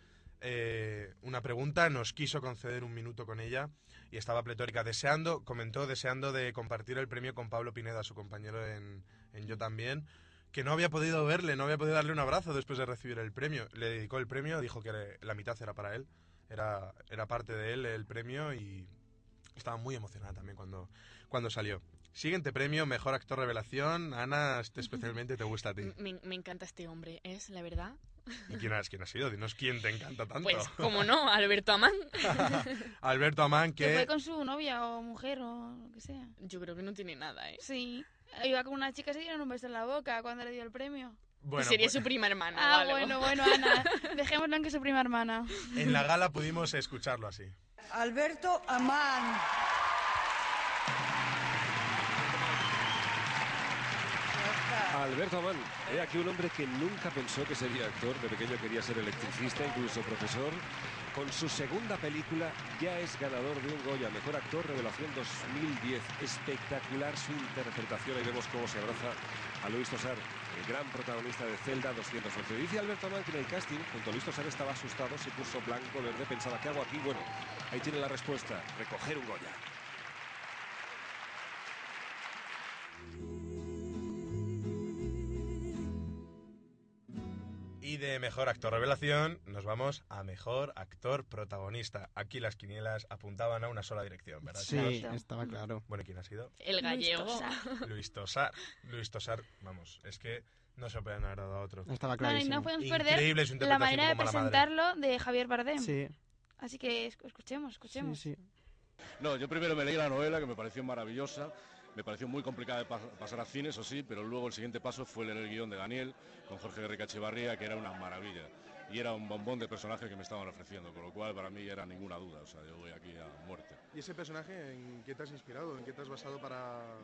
Eh, una pregunta, nos quiso conceder un minuto con ella y estaba pletórica, deseando, comentó, deseando de compartir el premio con Pablo Pineda, su compañero en, en Yo también, que no había podido verle, no había podido darle un abrazo después de recibir el premio. Le dedicó el premio, dijo que la mitad era para él, era, era parte de él el premio y estaba muy emocionada también cuando, cuando salió. Siguiente premio, mejor actor revelación. Ana, este especialmente te gusta a ti. Me, me encanta este hombre, es la verdad. ¿Y quién has, quién ha sido? Dinos quién te encanta tanto. Pues, como no, Alberto Amán. Alberto Amán, Que fue con su novia o mujer o lo que sea. Yo creo que no tiene nada, ¿eh? Sí. Iba con una chica y se dieron un beso en la boca cuando le dio el premio. Bueno, Sería pues- su prima hermana. Ah, algo. bueno, bueno, Ana. Dejémoslo en que es su prima hermana. En la gala pudimos escucharlo así. Alberto Amán. Alberto Amán, he aquí un hombre que nunca pensó que sería actor, de pequeño quería ser electricista, incluso profesor. Con su segunda película ya es ganador de un Goya, Mejor Actor, Revelación 2010. Espectacular su interpretación, ahí vemos cómo se abraza a Luis Tosar, el gran protagonista de Zelda 211. Dice Alberto Amán que en el casting, junto a Luis Tosar, estaba asustado, se puso blanco, verde, pensaba, ¿qué hago aquí? Bueno, ahí tiene la respuesta, recoger un Goya. Y de mejor actor revelación nos vamos a mejor actor protagonista. Aquí las quinielas apuntaban a una sola dirección, ¿verdad? Sí, chicos? estaba claro. Bueno, ¿quién ha sido? El gallego. Luis Tosar. Luis Tosar, vamos, es que no se pueden haber dado a otro. Estaba No, y no podemos Increíble perder la manera de presentarlo de Javier Bardem. Sí. Así que es- escuchemos, escuchemos. No, yo primero me leí la novela que me pareció maravillosa. Me pareció muy complicada de pa- pasar a cine, eso sí, pero luego el siguiente paso fue leer el guion de Daniel con Jorge Enrique Echevarría, que era una maravilla. Y era un bombón de personaje que me estaban ofreciendo, con lo cual para mí era ninguna duda. O sea, yo voy aquí a muerte. ¿Y ese personaje en qué te has inspirado? ¿En qué te has basado para...?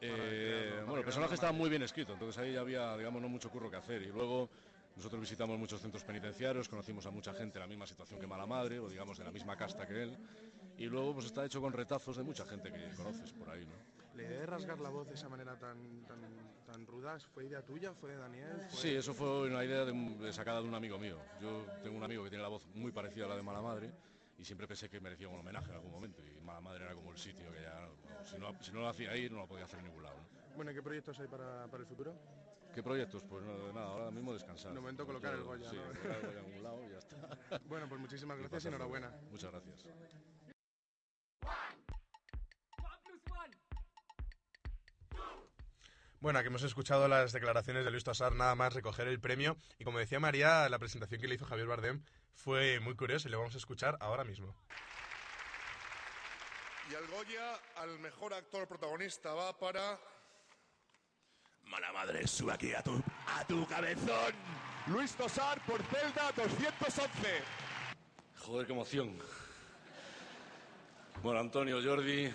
para Eh, crearlo, bueno, el personaje estaba muy bien escrito, entonces ahí había, digamos, no mucho curro que hacer. Y luego Nosotros visitamos muchos centros penitenciarios, conocimos a mucha gente en la misma situación que Mala Madre, o digamos de la misma casta que él, y luego pues está hecho con retazos de mucha gente que conoces por ahí, ¿no? ¿La idea de rasgar la voz de esa manera tan, tan, tan ruda fue idea tuya? ¿Fue de Daniel? ¿Fue- Sí, eso fue una idea de un- de sacada de un amigo mío. Yo tengo un amigo que tiene la voz muy parecida a la de Mala Madre y siempre pensé que merecía un homenaje en algún momento y Mala Madre era como el sitio que ya, bueno, si, no, si no lo hacía ahí, no lo podía hacer en ningún lado. ¿no? Bueno, ¿qué proyectos hay para, para el futuro? ¿Qué proyectos? Pues no, nada, ahora mismo descansar. De momento colocar el Goya, Sí, colocar el Goya en algún lado y ya está. Bueno, pues muchísimas Y gracias y enhorabuena. Muchas gracias. Bueno, aquí hemos escuchado las declaraciones de Luis Tosar, nada más recoger el premio. Y como decía María, la presentación que le hizo Javier Bardem fue muy curiosa y lo vamos a escuchar ahora mismo. Y el Goya al mejor actor protagonista va para. Mala madre, sube aquí a tu, a tu cabezón. Luis Tosar por Celda 211. Joder, qué emoción. Bueno, Antonio, Jordi,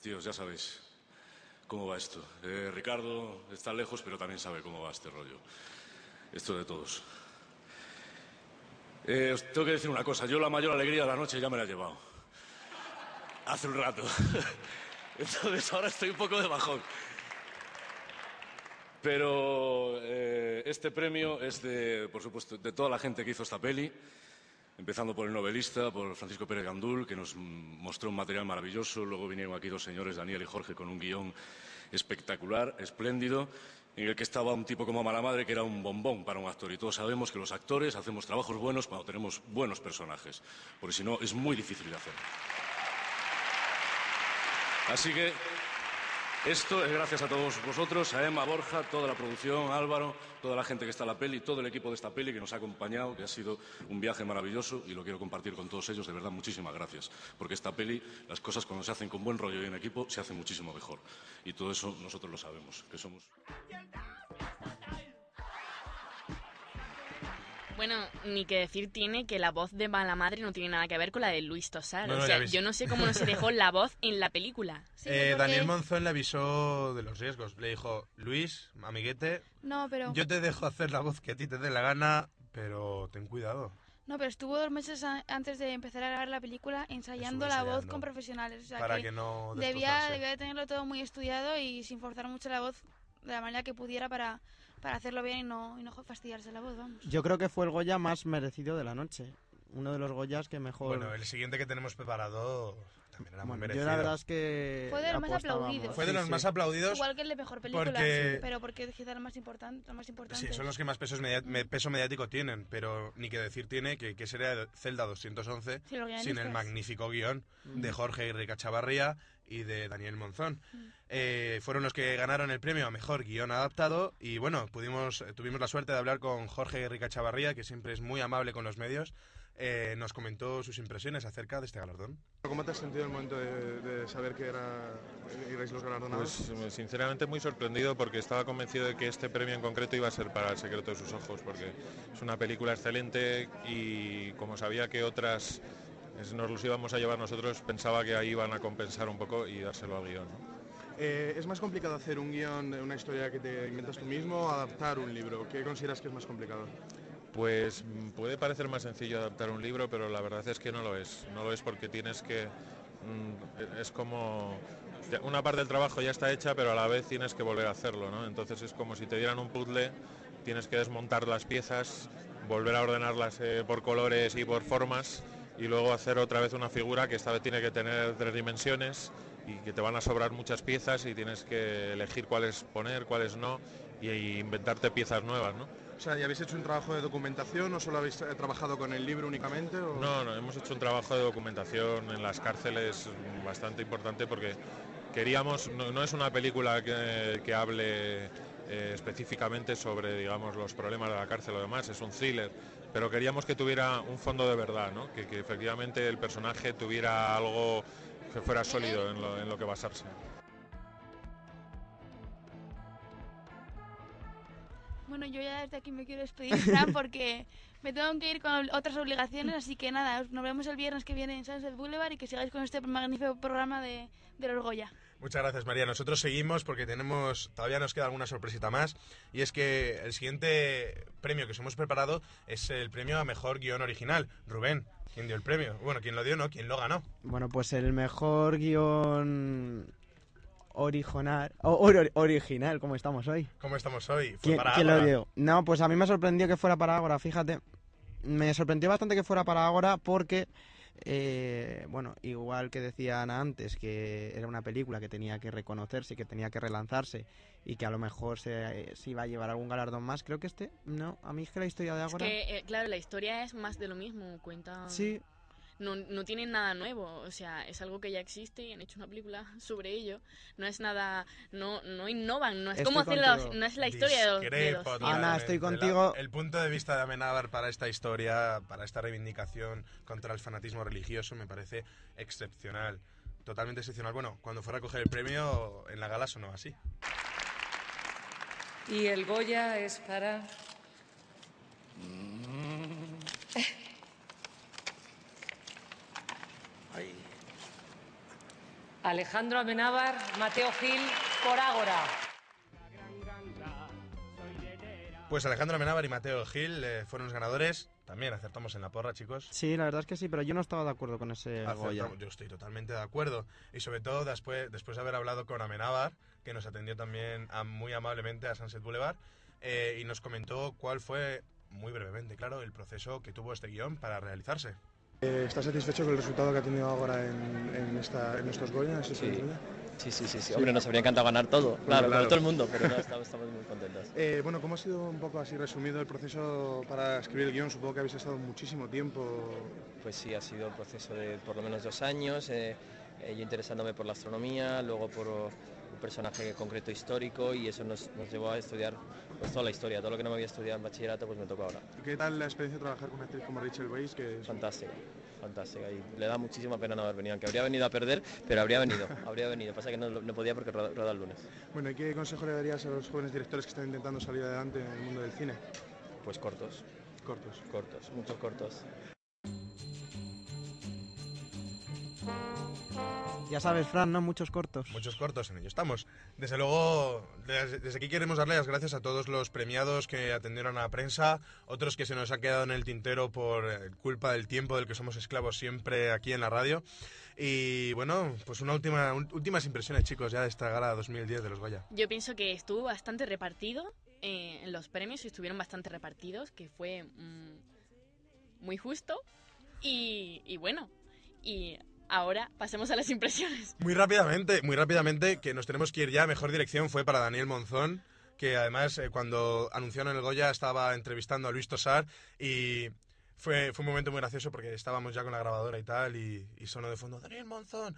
tíos, ya sabéis cómo va esto. Eh, Ricardo está lejos, pero también sabe cómo va este rollo. Esto de todos. Eh, os tengo que decir una cosa. Yo la mayor alegría de la noche ya me la he llevado. Hace un rato. Entonces ahora estoy un poco de bajón. Pero eh, este premio es de, por supuesto, de toda la gente que hizo esta peli, empezando por el novelista, por Francisco Pérez Gandul, que nos mostró un material maravilloso. Luego vinieron aquí dos señores, Daniel y Jorge, con un guion espectacular, espléndido, en el que estaba un tipo como Mala Madre, que era un bombón para un actor. Y todos sabemos que los actores hacemos trabajos buenos cuando tenemos buenos personajes, porque si no es muy difícil de hacer. Así que esto es gracias a todos vosotros, a Emma, Borja, toda la producción, Álvaro, toda la gente que está en la peli, todo el equipo de esta peli que nos ha acompañado, que ha sido un viaje maravilloso y lo quiero compartir con todos ellos. De verdad, muchísimas gracias. Porque esta peli, las cosas cuando se hacen con buen rollo y en equipo, se hacen muchísimo mejor. Y todo eso nosotros lo sabemos, que somos. Bueno, ni que decir tiene que la voz de Mala Madre no tiene nada que ver con la de Luis Tosar. No, no, o sea, yo no sé cómo no se dejó la voz en la película. Eh, Daniel Monzón le avisó de los riesgos. Le dijo, Luis, amiguete, No, pero... yo te dejo hacer la voz que a ti te dé la gana, pero ten cuidado. No, pero estuvo dos meses antes de empezar a grabar la película ensayando la voz con profesionales. O sea, Para que, que no debía, debía de tenerlo todo muy estudiado y sin forzar mucho la voz de la manera que pudiera para, para hacerlo bien y no, y no fastidiarse la voz, vamos. Yo creo que fue el Goya más merecido de la noche. Uno de los Goyas que mejor... Bueno, el siguiente que tenemos preparado también era muy Bueno, merecido. yo la verdad es que Fue de los más aplaudidos. Fue de los más aplaudidos Igual que el de mejor película, porque- pero porque quizá el más importante, el más importante. Sí, son los que más pesos media- me- peso mediático tienen, pero ni que decir tiene que, que sería Celda 211 Sí, los sin el magnífico guion Mm. de Jorge Enrique Chavarría y de Daniel Monzón. Eh, fueron los que ganaron el premio a mejor guion adaptado y bueno, pudimos, eh, tuvimos la suerte de hablar con Jorge Enrique Chavarría, que siempre es muy amable con los medios. Eh, nos comentó sus impresiones acerca de este galardón. ¿Cómo te has sentido el momento de, de saber que era, erais los galardonados? Pues sinceramente muy sorprendido porque estaba convencido de que este premio en concreto iba a ser para El secreto de sus ojos porque es una película excelente y como sabía que otras nos los íbamos a llevar nosotros pensaba que ahí iban a compensar un poco y dárselo al guion. ¿no? Eh, ¿Es más complicado hacer un guion una historia que te inventas tú mismo o adaptar un libro? ¿Qué consideras que es más complicado? Pues mm, puede parecer más sencillo adaptar un libro, pero la verdad es que no lo es. No lo es porque tienes que... mm, es como... Una parte del trabajo ya está hecha, pero a la vez tienes que volver a hacerlo, ¿no? Entonces es como si te dieran un puzzle, tienes que desmontar las piezas, volver a ordenarlas eh, por colores y por formas y luego hacer otra vez una figura que esta vez tiene que tener tres dimensiones y que te van a sobrar muchas piezas y tienes que elegir cuáles poner, cuáles no y, y inventarte piezas nuevas, ¿no? O sea, ¿ya habéis hecho un trabajo de documentación o solo habéis eh, trabajado con el libro únicamente? o- No, no, hemos hecho un trabajo de documentación en las cárceles bastante importante porque queríamos, no, no es una película que, que hable eh, específicamente sobre, digamos, los problemas de la cárcel o demás, es un thriller, pero queríamos que tuviera un fondo de verdad, ¿no? que, que efectivamente el personaje tuviera algo que fuera sólido en lo, en lo que basarse. Bueno, yo ya desde aquí me quiero despedir, Fran, porque me tengo que ir con otras obligaciones, así que nada, nos vemos el viernes que viene en Sunset Boulevard y que sigáis con este magnífico programa de, de los Goya. Muchas gracias, María. Nosotros seguimos porque tenemos, todavía nos queda alguna sorpresita más. Y es que el siguiente premio que os hemos preparado es el premio a mejor guion original. Rubén, ¿quién dio el premio? Bueno, ¿quién lo dio? No, ¿quién lo ganó? Bueno, pues el mejor guion original, or- original, como estamos hoy. ¿Cómo estamos hoy? Fue ¿Quién, para quién lo dio? No, pues a mí me sorprendió que fuera para Ágora, fíjate. Me sorprendió bastante que fuera para Ágora porque, eh, bueno, igual que decía Ana antes, que era una película que tenía que reconocerse, que tenía que relanzarse y que a lo mejor se, se iba a llevar algún galardón más, creo que este, no, a mí es que la historia de Es Ágora... que, eh, claro, la historia es más de lo mismo, cuenta... Sí. No, no tienen nada nuevo, o sea, es algo que ya existe y han hecho una película sobre ello. No es nada, no, no innovan, no es Estoy como hacer la, no es la historia de los, de los totalmente. estoy La- contigo. el punto de vista de Amenábar para esta historia, para esta reivindicación contra el fanatismo religioso, me parece excepcional. Totalmente excepcional. Bueno, cuando fuera a coger el premio, en la gala sonó así. Y el Goya es para... Alejandro Amenábar, Mateo Gil, por Ágora. Pues Alejandro Amenábar y Mateo Gil eh, fueron los ganadores. También acertamos en la porra, chicos. Sí, la verdad es que sí, pero yo no estaba de acuerdo con ese Goya. Yo estoy totalmente de acuerdo. Y sobre todo después, después de haber hablado con Amenábar, que nos atendió también a- muy amablemente a Sunset Boulevard, eh, y nos comentó cuál fue, muy brevemente, claro, el proceso que tuvo este guion para realizarse. Eh, ¿Estás satisfecho con el resultado que ha tenido ahora en, en, esta, en estos Goya? en estos Sí. Sí, sí, sí, sí. Hombre, nos habría encantado ganar todo, claro, claro. todo el mundo, pero no, estamos, estamos muy contentos. Eh, bueno, ¿cómo ha sido un poco así resumido el proceso para escribir el guion? Supongo que habéis estado muchísimo tiempo. Pues sí, ha sido un proceso de por lo menos dos años, eh, eh, yo interesándome por la astronomía, luego por un personaje concreto histórico y eso nos, nos llevó a estudiar pues, toda la historia, todo lo que no me había estudiado en bachillerato pues me tocó ahora. ¿Y ¿Qué tal la experiencia de trabajar con una actriz como Rachel Weisz? Que es- Fantástica, fantástica y le da muchísima pena no haber venido, aunque habría venido a perder, pero habría venido, habría venido, pasa que no, no podía porque roda, roda el lunes. Bueno, ¿y qué consejo le darías a los jóvenes directores que están intentando salir adelante en el mundo del cine? Pues cortos. Cortos. Cortos, muchos cortos. Ya sabes, Fran, ¿no? Muchos cortos. Muchos cortos en ello estamos. Desde luego, desde, desde aquí queremos darle las gracias a todos los premiados que atendieron a la prensa, otros que se nos han quedado en el tintero por eh, culpa del tiempo del que somos esclavos siempre aquí en la radio. Y bueno, pues una última, un- últimas impresiones, chicos, ya de esta gala 2010 de los Goya. Yo pienso que estuvo bastante repartido eh, en los premios, estuvieron bastante repartidos, que fue mm, muy justo. Y, y bueno, y ahora pasemos a las impresiones. Muy rápidamente, muy rápidamente, que nos tenemos que ir ya. Mejor dirección fue para Daniel Monzón, que además eh, cuando anunciaron el Goya estaba entrevistando a Luis Tosar y fue, un momento muy gracioso porque estábamos ya con la grabadora y tal y, y sonó de fondo Daniel Monzón.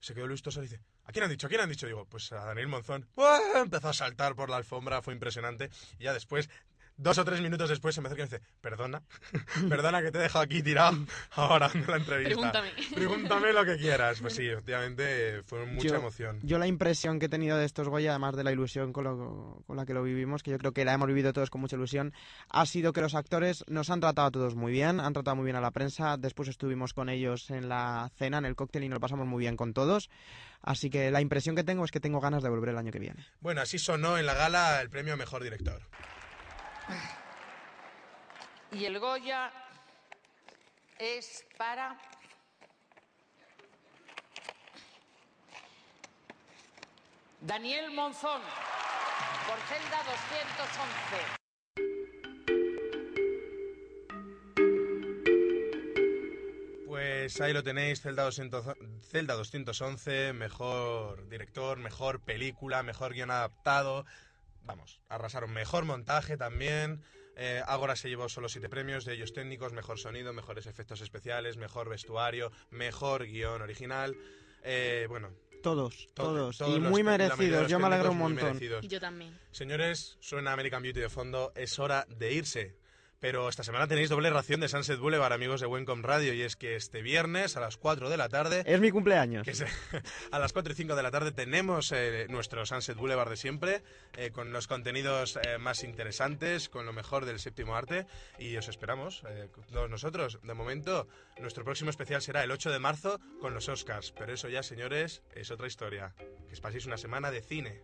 Se quedó Luis Tosar y dice, ¿a quién han dicho? ¿A quién han dicho? Digo, pues a Daniel Monzón. Empezó a saltar por la alfombra, fue impresionante. Y ya después, dos o tres minutos después, se me acerca y me dice, perdona, perdona que te he dejado aquí tirado ahora dando la entrevista. Pregúntame. Pregúntame lo que quieras. Pues sí, efectivamente, fue mucha yo, emoción. Yo la impresión que he tenido de estos Goya, además de la ilusión con, lo- con la que lo vivimos, que yo creo que la hemos vivido todos con mucha ilusión, ha sido que los actores nos han tratado a todos muy bien, han tratado muy bien a la prensa, después estuvimos con ellos en la cena, en el cóctel y nos lo pasamos muy bien con todos. Así que la impresión que tengo es que tengo ganas de volver el año que viene. Bueno, así sonó en la gala el premio a Mejor Director. Y el Goya es para... Daniel Monzón, por celda 211. Pues ahí lo tenéis, Celda, 200 Celda 211, mejor director, mejor película, mejor guion adaptado. Vamos, arrasaron. Mejor montaje también. Eh, Ágora se llevó solo siete premios, de ellos técnicos, mejor sonido, mejores efectos especiales, mejor vestuario, mejor guion original. Eh, bueno, Todos, To- todos. todos y muy merecidos, yo me alegro un montón. merecidos. Yo también. Señores, suena American Beauty de fondo, es hora de irse. Pero esta semana tenéis doble ración de Sunset Boulevard, amigos de Wencom Radio, y es que este viernes a las 4 de la tarde... Es mi cumpleaños. que se- a las 4 y 5 de la tarde tenemos eh, nuestro Sunset Boulevard de siempre, eh, con los contenidos eh, más interesantes, con lo mejor del séptimo arte, y os esperamos, todos nosotros. De momento, nuestro próximo especial será el 8 de marzo con los Oscars, pero eso ya, señores, es otra historia. Que os paséis una semana de cine.